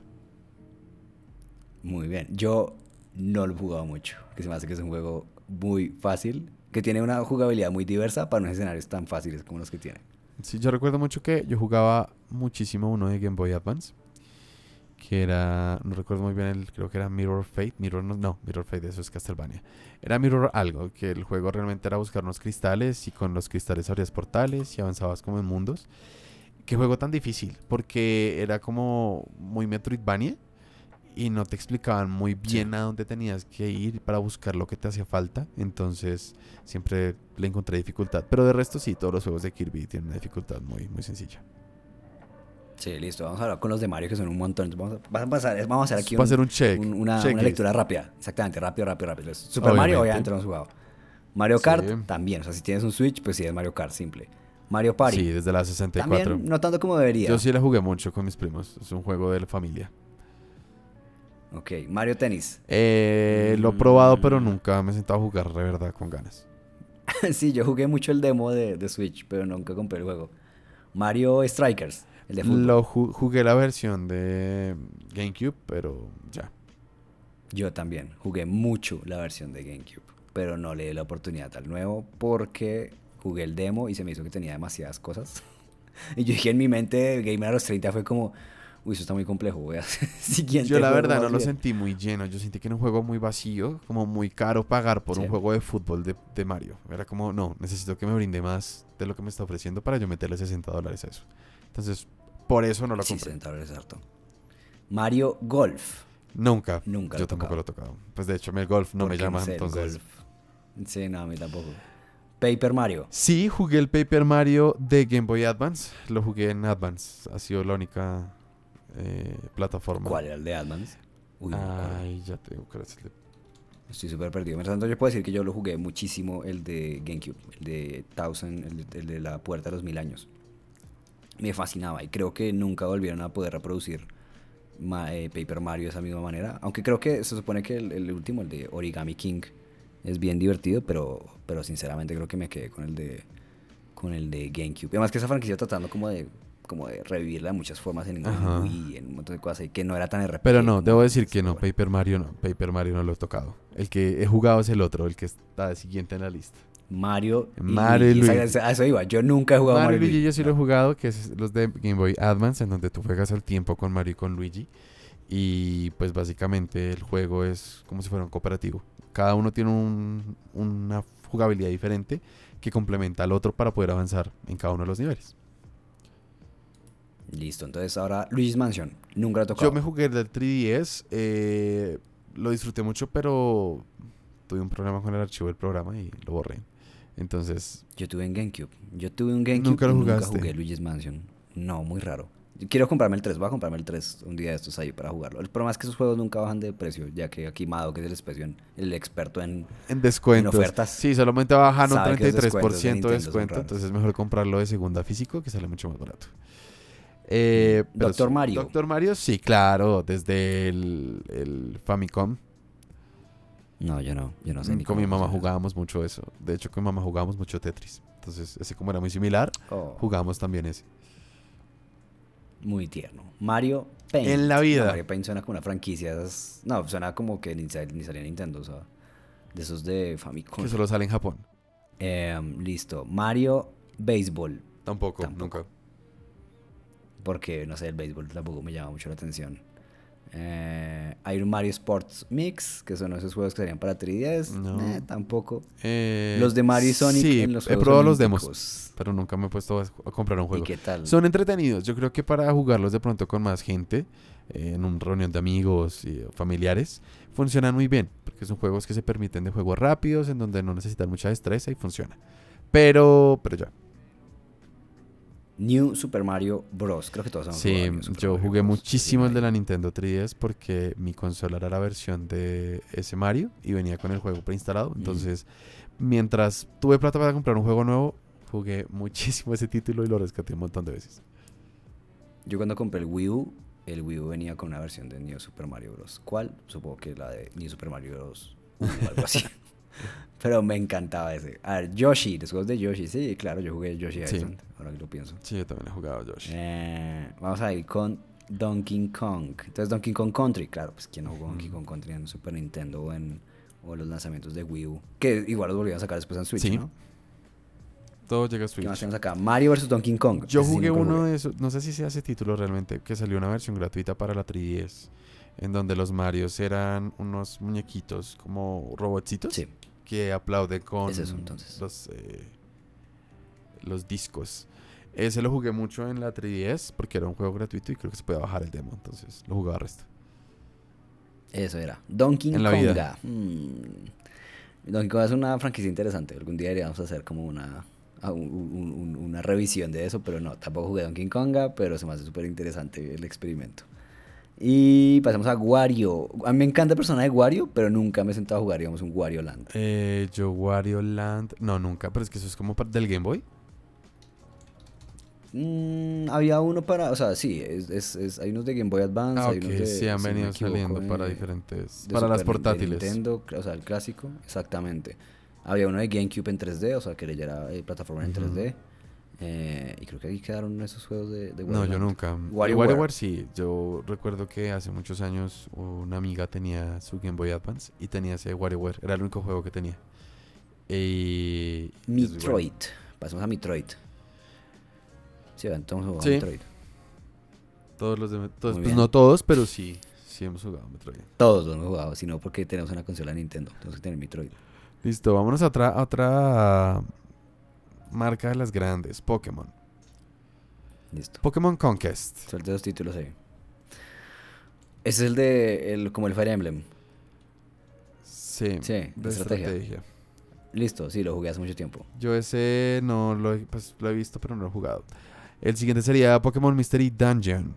Muy bien. Yo no lo he jugado mucho, que se me hace que es un juego muy fácil que tiene una jugabilidad muy diversa para unos escenarios tan fáciles como los que tiene. Sí, yo recuerdo mucho que yo jugaba muchísimo uno de Game Boy Advance, que era, no recuerdo muy bien, el, creo que era Mirror Fate, Mirror, no, no, Mirror Fate, eso es Castlevania. Era Mirror algo, que el juego realmente era buscar unos cristales y con los cristales abrías portales y avanzabas como en mundos. Qué juego tan difícil, porque era como muy Metroidvania y no te explicaban muy bien a dónde tenías que ir para buscar lo que te hacía falta. Entonces siempre le encontré dificultad. Pero de resto sí, todos los juegos de Kirby tienen una dificultad muy, muy sencilla. Sí, listo. Vamos a hablar con los de Mario, que son un montón. Vamos a, pasar, vamos a hacer aquí un, hacer un check, una, lectura rápida. Exactamente, rápido, rápido, rápido. Super Mario, obviamente lo hemos jugado. Mario Kart también. O sea, si tienes un Switch, pues sí, es Mario Kart simple. Mario Party. Sí, desde la 64. También, no tanto como debería. Yo sí la jugué mucho con mis primos. Es un juego de la familia. Ok, Mario Tennis. Eh, lo he probado, pero nunca me he sentado a jugar de verdad con ganas. sí, yo jugué mucho el demo de, Switch, pero nunca compré el juego. Mario Strikers, el de fútbol. Lo jugué la versión de GameCube, pero ya. Yo también jugué mucho la versión de GameCube, pero no le di la oportunidad al nuevo porque jugué el demo y se me hizo que tenía demasiadas cosas. y yo dije en mi mente, Gamer a los 30 fue como, uy, eso está muy complejo, voy a siguiente. Yo la verdad no lo sentí muy lleno, yo sentí que era un juego muy vacío, como muy caro pagar por un juego de fútbol de, Mario. Era como, no, necesito que me brinde más de lo que me está ofreciendo para yo meterle 60 dólares a eso. Entonces, por eso no lo compré. Sí, 60 dólares harto. Mario Golf. Nunca. Nunca. Yo tampoco lo he tocado. Pues de hecho, el golf no me llama, entonces. Sí, no, a mí tampoco. Paper Mario. Sí, jugué el Paper Mario de Game Boy Advance. Lo jugué en Advance. Ha sido la única eh, plataforma. ¿Cuál era el de Advance? Uy, Ay, ya tengo que Estoy súper perdido. Mientras tanto, yo puedo decir que yo lo jugué muchísimo el de GameCube, el de Thousand, el de, la puerta de los mil años. Me fascinaba y creo que nunca volvieron a poder reproducir eh, Paper Mario de esa misma manera. Aunque creo que se supone que el, último, el de Origami King, es bien divertido, pero, pero sinceramente creo que me quedé con el de con el de GameCube. Además que esa franquicia tratando como de como de revivirla de muchas formas en Wii, en un montón de cosas y que no era tan RPG. Pero no, debo decir que no, Paper Mario no, Paper Mario no lo he tocado. El que he jugado es el otro, el que está siguiente en la lista. Mario y Mario Luigi. eso iba. Yo nunca he jugado Mario, Mario Luigi. Yo sí lo he jugado, que es los de Game Boy Advance, en donde tú juegas al tiempo con Mario y con Luigi. Y pues básicamente el juego es como si fuera un cooperativo. Cada uno tiene una jugabilidad diferente que complementa al otro para poder avanzar en cada uno de los niveles. Listo, entonces ahora Luigi's Mansion. Nunca lo he tocado. Yo me jugué del 3DS. Eh, lo disfruté mucho, pero tuve un problema con el archivo del programa y lo borré. Entonces. Yo tuve en GameCube. Yo tuve un GameCube. Nunca lo jugaste. Nunca jugué Luigi's Mansion. No, muy raro. Quiero comprarme el 3, voy a comprarme el 3 un día de estos ahí para jugarlo. El problema es que esos juegos nunca bajan de precio, ya que aquí Mado, que es el, expresión, el experto en, en descuentos. ofertas. Sí, solamente bajan un 33% de descuento, entonces es mejor comprarlo de segunda físico, que sale mucho más barato. Eh, Doctor Mario. Doctor Mario, sí, claro, desde el, Famicom. No, yo no, yo no sé. Ni con mi mamá jugábamos mucho eso. De hecho, con mi mamá jugábamos mucho Tetris. Entonces, ese como era muy similar, oh. jugábamos también ese. Muy tierno. Mario Paint. En la vida. Mario Paint suena como una franquicia. no, suena como que ni, salía Nintendo, o sea, de esos de Famicom. Que solo sale en Japón. Em, listo. Mario Baseball. Tampoco, nunca porque no sé, el béisbol tampoco me llama mucho la atención. Eh, hay un Mario Sports Mix, que son esos juegos que serían para 3DS. No. Eh, tampoco. Eh, los de Mario y Sonic sí, en los he probado los demos, pero nunca me he puesto a comprar un juego. ¿Y qué tal? Son entretenidos. Yo creo que para jugarlos de pronto con más gente, en una reunión de amigos y familiares, funcionan muy bien, porque son juegos que se permiten de juegos rápidos, en donde no necesitan mucha destreza y funciona. Pero, pero ya. New Super Mario Bros. Creo que todos sabemos. Sí, yo jugué muchísimo el de la Nintendo 3DS porque mi consola era la versión de ese Mario y venía con el juego preinstalado. Entonces, mientras tuve plata para comprar un juego nuevo, jugué muchísimo ese título y lo rescaté un montón de veces. Yo cuando compré el Wii U, el Wii U venía con una versión de New Super Mario Bros. ¿Cuál? Supongo que la de New Super Mario Bros. o algo así. Pero me encantaba ese. A ver, Yoshi, los juegos de Yoshi. Sí, claro, yo jugué Yoshi Island, ahora que lo pienso. Sí, yo también he jugado Yoshi. Eh, vamos a ir con Donkey Kong. Entonces, Donkey Kong Country. Claro, pues ¿quién no jugó Donkey Kong Country en Super Nintendo o en o los lanzamientos de Wii U? Que igual los volvieron a sacar después en Switch, ¿no? Todo llega a Switch. ¿Qué más tenemos acá? Mario vs. Donkey Kong. Yo jugué uno de esos, no sé si sea ese título realmente, que salió una versión gratuita para la 3DS, en donde los Marios eran unos muñequitos como robotcitos. Sí que aplaude con los, eh, los discos. Ese lo jugué mucho en la 3DS porque era un juego gratuito y creo que se puede bajar el demo, entonces lo jugaba resto. Eso era. Donkey en Konga. Hmm. Donkey Kong es una franquicia interesante. Algún día deberíamos hacer como una, una revisión de eso, pero no, tampoco jugué Donkey Konga, pero se me hace súper interesante el experimento. Y pasamos a Wario. A mí me encanta el personaje de Wario, pero nunca me he sentado a jugar, digamos, un Wario Land. Eh, yo Wario Land. No, nunca, pero es que eso es como del Game Boy. Mm, había uno para, o sea, sí, es, es, hay unos de Game Boy Advance, ah, hay unos de, sí, han venido saliendo para diferentes, para las portátiles. Nintendo, o sea, el clásico, exactamente. Había uno de GameCube en 3D, o sea, que ya era eh, plataforma en 3D. Eh, y creo que ahí quedaron esos juegos de, de No, yo nunca. WarioWare. WarioWare sí. Yo recuerdo que hace muchos años una amiga tenía su Game Boy Advance y tenía ese WarioWare. Era el único juego que tenía. Y... Metroid. Pasamos a Metroid. Sí, entonces jugamos sí. Metroid. Todos los de Metroid. Pues no todos, pero sí. Sí hemos jugado Metroid. Todos los hemos jugado, sino porque tenemos una consola Nintendo. Tenemos que tener Metroid. Listo, vámonos a otra, otra marca de las grandes, Pokémon. Listo. Pokémon Conquest. Suelte dos títulos ahí. Ese es el de el, como el Fire Emblem. Sí, sí de estrategia. Listo, sí, lo jugué hace mucho tiempo. Yo ese no lo, pues, lo he visto, pero no lo he jugado. El siguiente sería Pokémon Mystery Dungeon.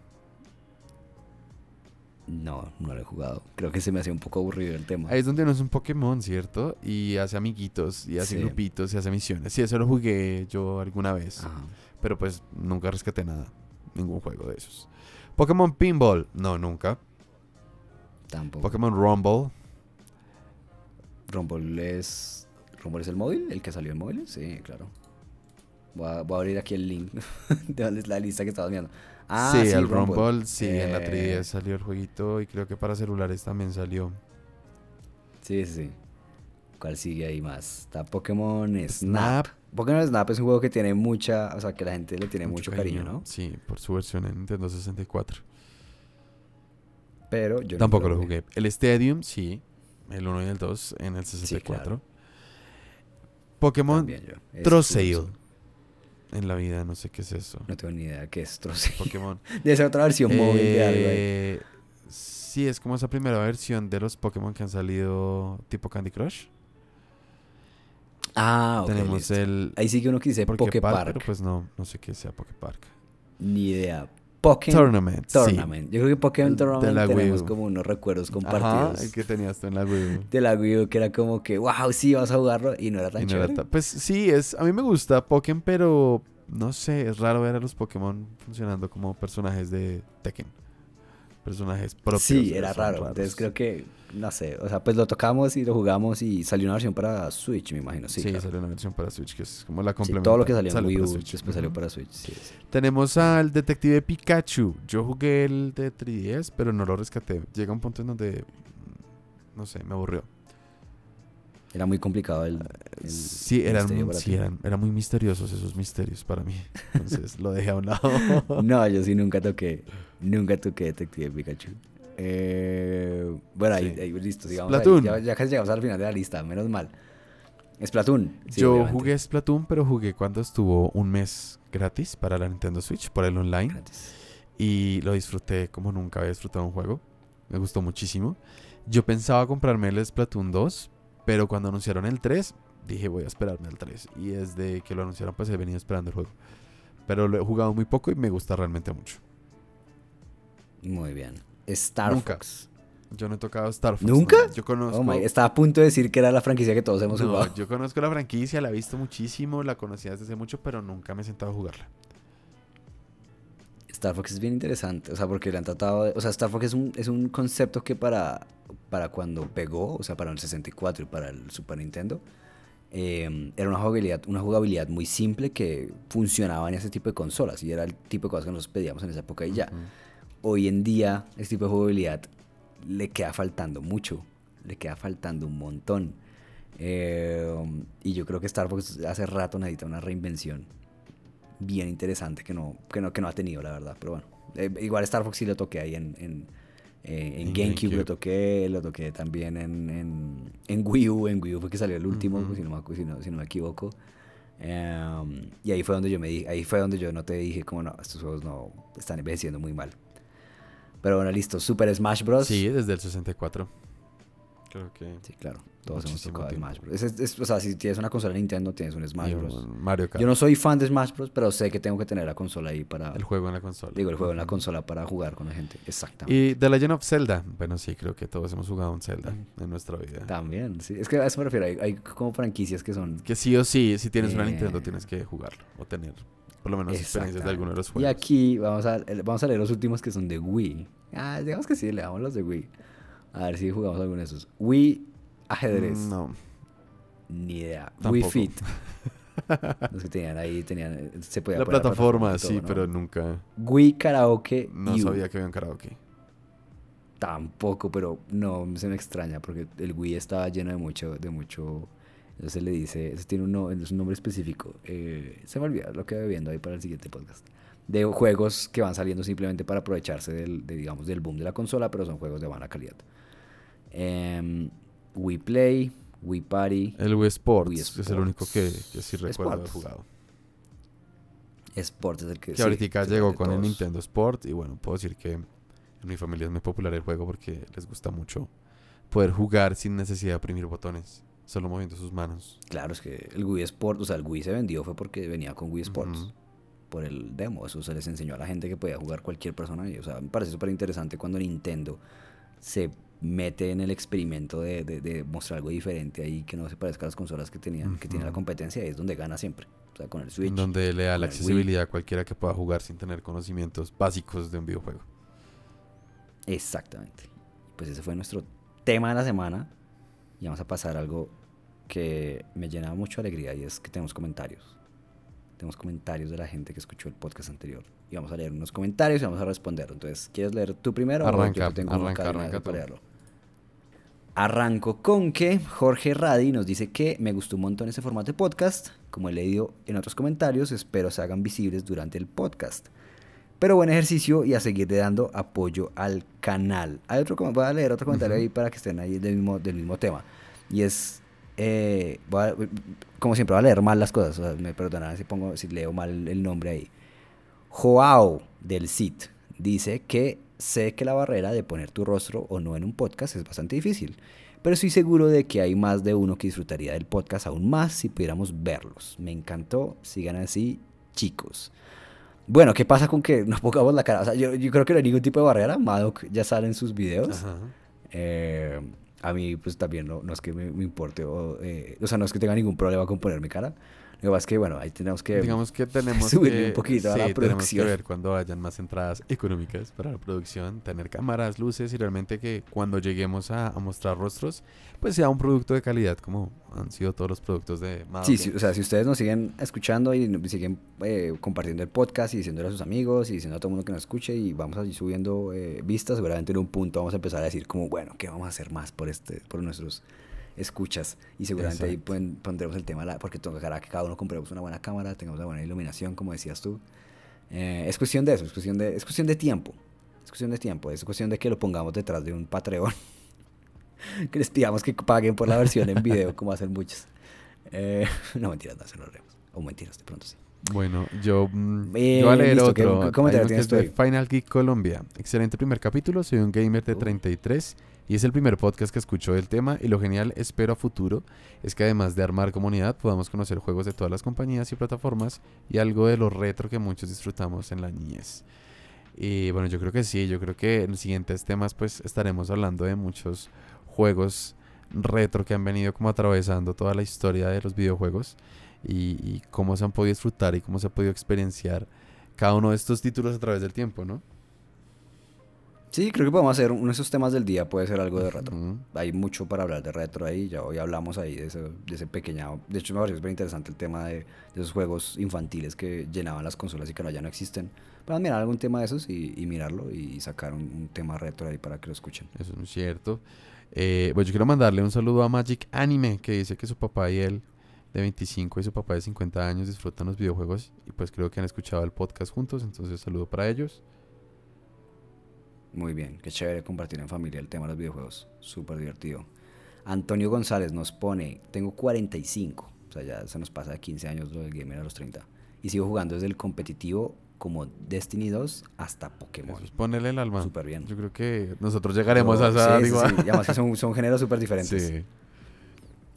No, no lo he jugado. Creo que se me hacía un poco aburrido el tema. Ahí es donde uno es un Pokémon, ¿cierto? Y hace amiguitos, y hace grupitos, y hace misiones. Sí, eso lo jugué yo alguna vez. Pero pues nunca rescaté nada. Ningún juego de esos. Pokémon Pinball. No, nunca. Tampoco. Pokémon Rumble. Rumble es ¿Rumor es el móvil? ¿El que salió en móviles? Sí, claro. Voy a, abrir aquí el link de la lista que estabas viendo. Ah, sí, el Rumble, sí, en la 3 eh. salió el jueguito y creo que para celulares también salió. Sí, sí, sí. ¿Cuál sigue ahí más? Está Pokémon Snap. Pokémon Snap es un juego que tiene mucha, o sea, que la gente le tiene mucho, cariño, ¿no? Sí, por su versión en Nintendo 64. Pero yo Tampoco lo jugué. El Stadium, sí. El 1 y el 2 en el 64. Pokémon Troseil. En la vida, no sé qué es eso. No tengo ni idea qué es Troseil. Pokémon. Debe ser otra versión móvil de algo eh, Sí, es como esa primera versión de los Pokémon que han salido tipo Candy Crush. Ah, ok. Tenemos el. Ahí sí que uno que dice Poképark. Pero pues no, no sé qué sea Poképark. Ni idea. Pokémon Tournament. Tournament. Yo creo que Pokémon Tournament tenemos como unos recuerdos compartidos. Ajá, el que tenías tú en la Wii De la Wii que era como que, wow, sí, vas a jugarlo y no era tan chévere. pues sí, es, a mí me gusta Pokémon, pero no sé, es raro ver a los Pokémon funcionando como personajes de Tekken personajes propios. Sí, era raro. Entonces creo que, no sé, o sea, pues lo tocamos y lo jugamos y salió una versión para Switch, me imagino. Sí, sí salió una versión para Switch, que es como la complementaria. todo lo que salió en Wii U después salió para Switch. Sí, Tenemos al detective Pikachu. Yo jugué el de 3DS, pero no lo rescaté. Llega un punto en donde, no sé, me aburrió. Era muy complicado el. sí, eran, sí eran, eran, muy misteriosos esos misterios para mí. Entonces lo dejé a un lado. no, yo sí nunca toqué. Nunca toqué Detective Pikachu. Eh, bueno, ahí, listo, digamos. ya, casi llegamos al final de la lista, menos mal. Splatoon. yo jugué Splatoon, pero jugué cuando estuvo un mes gratis para la Nintendo Switch, por el online. Y lo disfruté como nunca había disfrutado un juego. Me gustó muchísimo. Yo pensaba comprarme el Splatoon 2, pero cuando anunciaron el 3, dije voy a esperarme al 3. Y desde que lo anunciaron, pues he venido esperando el juego. Pero lo he jugado muy poco y me gusta realmente mucho. Muy bien. Star Fox. Yo no he tocado Star Fox. ¿Nunca? Yo conozco. Oh estaba a punto de decir que era la franquicia que todos hemos jugado. Yo conozco la franquicia, la he visto muchísimo, la conocía desde hace mucho, pero nunca me he sentado a jugarla. Star Fox es bien interesante, o sea, porque le han tratado de, O sea, Star Fox es un, es un concepto que para para cuando pegó, o sea, para el 64 y para el Super Nintendo, em, era una jugabilidad, una jugabilidad muy simple que funcionaba en ese tipo de consolas y era el tipo de cosas que nosotros pedíamos en esa época y ya. Hoy en día, este tipo de jugabilidad le queda faltando mucho, le queda faltando un montón. Em, y yo creo que Star Fox hace rato necesita una reinvención bien interesante que no, que no, que no ha tenido, la verdad. Pero bueno, eh, igual Star Fox sí lo toqué ahí en, en eh, en, GameCube, lo toqué, lo toqué también en, en, Wii U, en Wii U fue que salió el último, si, no, si, no, si, no, me equivoco. Em, y ahí fue donde yo me di, ahí fue donde yo no te dije como no, estos juegos no están envejeciendo muy mal. Pero bueno, listo, Super Smash Bros. Sí, desde el 64. Creo que. Sí, claro. Todos hemos tocado Smash Bros. o sea, si tienes una consola de Nintendo, tienes un Smash Bros. Mario Kart. Yo no soy fan de Smash Bros, pero sé que tengo que tener la consola ahí para. El juego en la consola. Digo, el juego en la consola para jugar con la gente. Exactamente. Y The Legend of Zelda. Bueno, sí, creo que todos hemos jugado un Zelda en nuestra vida. También, sí. Es que a eso me refiero. Hay, como franquicias que son. Que sí o sí, si tienes una Nintendo, tienes que jugarlo o tener por lo menos experiencias de algunos de los juegos. Y aquí vamos a, vamos a leer los últimos que son de Wii. Ah, digamos que sí, le damos los de Wii. A ver si jugamos alguno de esos. Wii ajedrez. Mm, no. Ni idea. Wii Fit. los que tenían ahí, tenían, se podía La plataforma, sí, pero nunca. Wii Karaoke. No sabía que había un karaoke. Tampoco, pero no, se me extraña porque el Wii estaba lleno de mucho, de mucho entonces le dice, eso tiene un, es un nombre específico. Eh, se me olvida lo que voy viendo ahí para el siguiente podcast. De juegos que van saliendo simplemente para aprovecharse del, digamos, del boom de la consola, pero son juegos de buena calidad. Eh, Wii Play, Wii Party. El Wii Sports, es el único que, que sí recuerdo haber jugado. Sports es el que... Que ahorita llegó con el Nintendo Sport y bueno, puedo decir que en mi familia es muy popular el juego porque les gusta mucho poder jugar sin necesidad de oprimir botones. Solo moviendo sus manos. Claro, es que el Wii Sport, o sea, el Wii se vendió fue porque venía con Wii Sports. Por el demo, eso se les enseñó a la gente que podía jugar cualquier persona. Y, o sea, me parece súper interesante cuando Nintendo se mete en el experimento de, de, mostrar algo diferente ahí que no se parezca a las consolas que tenían, que tiene la competencia, y es donde gana siempre. O sea, con el Switch. Donde le da la accesibilidad a cualquiera que pueda jugar sin tener conocimientos básicos de un videojuego. Exactamente. Pues ese fue nuestro tema de la semana. Y vamos a pasar a algo que me llena mucho alegría y es que tenemos comentarios. Tenemos comentarios de la gente que escuchó el podcast anterior. Y vamos a leer unos comentarios y vamos a responder. Entonces, ¿quieres leer tú primero? Arranca, o tengo arranca, arranca para leerlo? Arranco con que Jorge Radi nos dice que me gustó un montón ese formato de podcast. Como he leído en otros comentarios, espero se hagan visibles durante el podcast. Pero buen ejercicio y a seguirle dando apoyo al canal. Hay otro, voy a leer otro comentario ahí para que estén ahí del mismo, del mismo tema. Y es eh, como siempre, voy a leer mal las cosas. me perdonarán si, pongo, si leo mal el nombre ahí. Joao del CIT dice que sé que la barrera de poner tu rostro o no en un podcast es bastante difícil, pero estoy seguro de que hay más de uno que disfrutaría del podcast aún más si pudiéramos verlos. Me encantó, sigan así, chicos. Bueno, ¿qué pasa con que nos pongamos la cara? yo, creo que no hay ningún tipo de barrera. Madoc ya sale en sus videos. Eh, a mí pues también no, no es que me, importe, o, eh, o sea, no es que tenga ningún problema con poner mi cara. Lo que pasa es que, bueno, ahí tenemos que, Digamos que tenemos subirle un poquito a la producción. tenemos que ver cuando hayan más entradas económicas para la producción, tener cámaras, luces y realmente que cuando lleguemos a, a mostrar rostros, pues sea un producto de calidad como han sido todos los productos de Sí, sí, o sea, si ustedes nos siguen escuchando y siguen eh, compartiendo el podcast y diciéndole a sus amigos y diciendo a todo el mundo que nos escuche y vamos a ir subiendo eh, vistas, seguramente en un punto vamos a empezar a decir como, bueno, ¿qué vamos a hacer más por, este, por nuestros escuchas y seguramente ahí pondremos el tema, porque tocará que cada uno compremos una buena cámara, tengamos una buena iluminación, como decías tú. Eh, es cuestión de eso, es cuestión de, es cuestión de tiempo. Es cuestión de tiempo, es cuestión de que lo pongamos detrás de un Patreon. que les pidamos que paguen por la versión en video, como hacen muchos. Eh, no, mentiras, no se lo haremos. O mentiras, de pronto sí. Bueno, yo, eh, yo voy a leer otro. ¿Cómo te Final Geek Colombia. Excelente primer capítulo. Soy un gamer de 33 y es el primer podcast que escucho del tema y lo genial, espero a futuro, es que además de armar comunidad podamos conocer juegos de todas las compañías y plataformas y algo de lo retro que muchos disfrutamos en la niñez. Y bueno, yo creo que sí, yo creo que en los siguientes temas pues estaremos hablando de muchos juegos retro que han venido como atravesando toda la historia de los videojuegos y, y cómo se han podido disfrutar y cómo se ha podido experienciar cada uno de estos títulos a través del tiempo, ¿no? Sí, creo que podemos hacer uno de esos temas del día, puede ser algo de retro. Hay mucho para hablar de retro ahí, ya hoy hablamos ahí de ese, de ese pequeño... De hecho, me parece súper interesante el tema de, esos juegos infantiles que llenaban las consolas y que ahora ya no existen. Para mirar algún tema de esos y, mirarlo y sacar un, tema retro ahí para que lo escuchen. Eso es cierto. Eh, pues yo quiero mandarle un saludo a Magic Anime, que dice que su papá y él de 25 y su papá de 50 años disfrutan los videojuegos y pues creo que han escuchado el podcast juntos, entonces saludo para ellos. Muy bien, qué chévere compartir en familia el tema de los videojuegos. Súper divertido. Antonio González nos pone, tengo 45, o sea, ya se nos pasa de 15 años lo del gamer a los 30. Y sigo jugando desde el competitivo como Destiny 2 hasta Pokémon. Eso es ponerle el alma. Súper bien. Yo creo que nosotros llegaremos a esa... Sí, sí, sí. Y además que son, son géneros súper diferentes. Sí.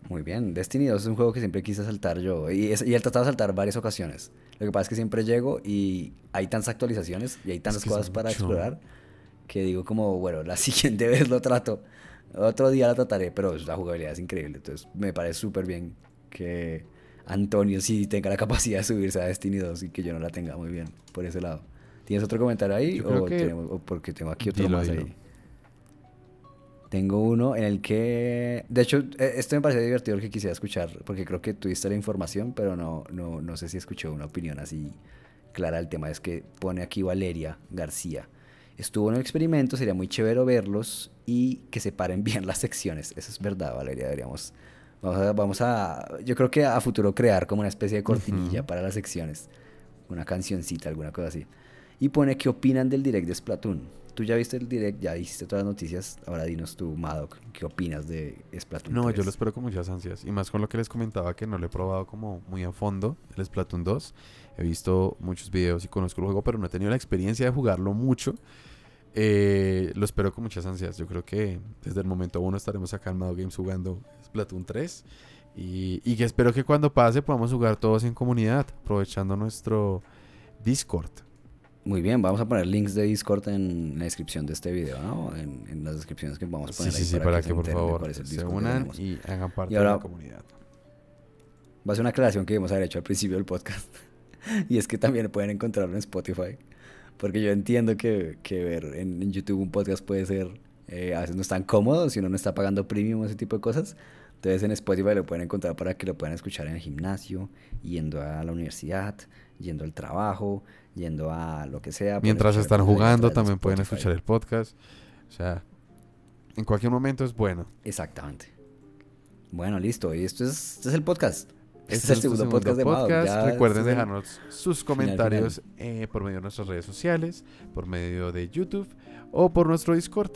Muy bien. Destiny 2 es un juego que siempre quise saltar yo. Y, y he tratado de saltar varias ocasiones. Lo que pasa es que siempre llego y hay tantas actualizaciones y hay tantas cosas para explorar que digo como, bueno, la siguiente vez lo trato, otro día la trataré, pero la jugabilidad es increíble, entonces me parece súper bien que Antonio sí tenga la capacidad de subirse a Destiny 2 y que yo no la tenga muy bien por ese lado. ¿Tienes otro comentario ahí? O, porque tengo aquí otro más ahí. Tengo uno en el que. De hecho, e, esto me parece divertido que quisiera escuchar, porque creo que tuviste la información, pero no, no, no sé si escuché una opinión así clara del tema. Es que pone aquí Valeria García. Estuvo en el experimento, sería muy chévere verlos y que separen bien las secciones. Eso es verdad, Valeria. Deberíamos. Vamos a, vamos a. Yo creo que a futuro crear como una especie de cortinilla para las secciones. Una cancioncita, alguna cosa así. Y pone qué opinan del direct de Splatoon tú ya viste el direct, ya hiciste todas las noticias. Ahora dinos tú, Madoc, ¿qué opinas de Splatoon No, yo lo espero con muchas ansias. Y más con lo que les comentaba que no lo he probado como muy a fondo, el Splatoon 2. He visto muchos videos y conozco el juego, pero no he tenido la experiencia de jugarlo mucho. Eh, lo espero con muchas ansias. Yo creo que desde el momento uno estaremos acá en Mado Games jugando Splatoon 3. Y, y que espero que cuando pase podamos jugar todos en comunidad, aprovechando nuestro Discord. Muy bien, vamos a poner links de Discord en la descripción de este video, ¿no? En, las descripciones que vamos a poner sí, ahí sí, para, que, por favor se unan y hagan parte de la comunidad. Va a ser una aclaración que debemos haber hecho al principio del podcast. y es que también pueden encontrarlo en Spotify. Porque yo entiendo que, que ver en, YouTube un podcast puede ser, eh, a veces no es tan cómodo si uno no está pagando premium o ese tipo de cosas. Entonces en Spotify lo pueden encontrar para que lo puedan escuchar en el gimnasio, yendo a la universidad, yendo al trabajo, yendo a lo que sea. Mientras están jugando también pueden escuchar el podcast. O sea, en cualquier momento es bueno. Exactamente. Bueno, listo. Y esto es, este es el podcast. Este, es el segundo, podcast, de Recuerden dejarnos sus comentarios eh, por medio de nuestras redes sociales, por medio de YouTube o por nuestro Discord.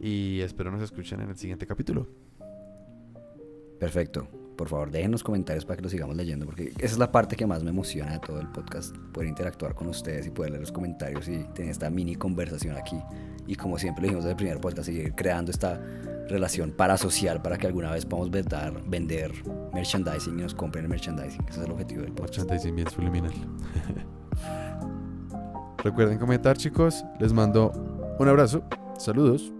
Y espero nos escuchen en el siguiente capítulo. Perfecto por favor dejen los comentarios para que lo sigamos leyendo, porque esa es la parte que más me emociona de todo el podcast, poder interactuar con ustedes y poder leer los comentarios y tener esta mini conversación aquí. Y como siempre lo dijimos en el primer podcast, seguir creando esta relación parasocial para que alguna vez podamos vender, vender merchandising y nos compren el merchandising. Ese es el objetivo del podcast. Merchandising bien subliminal. Recuerden comentar, chicos. Les mando un abrazo. Saludos.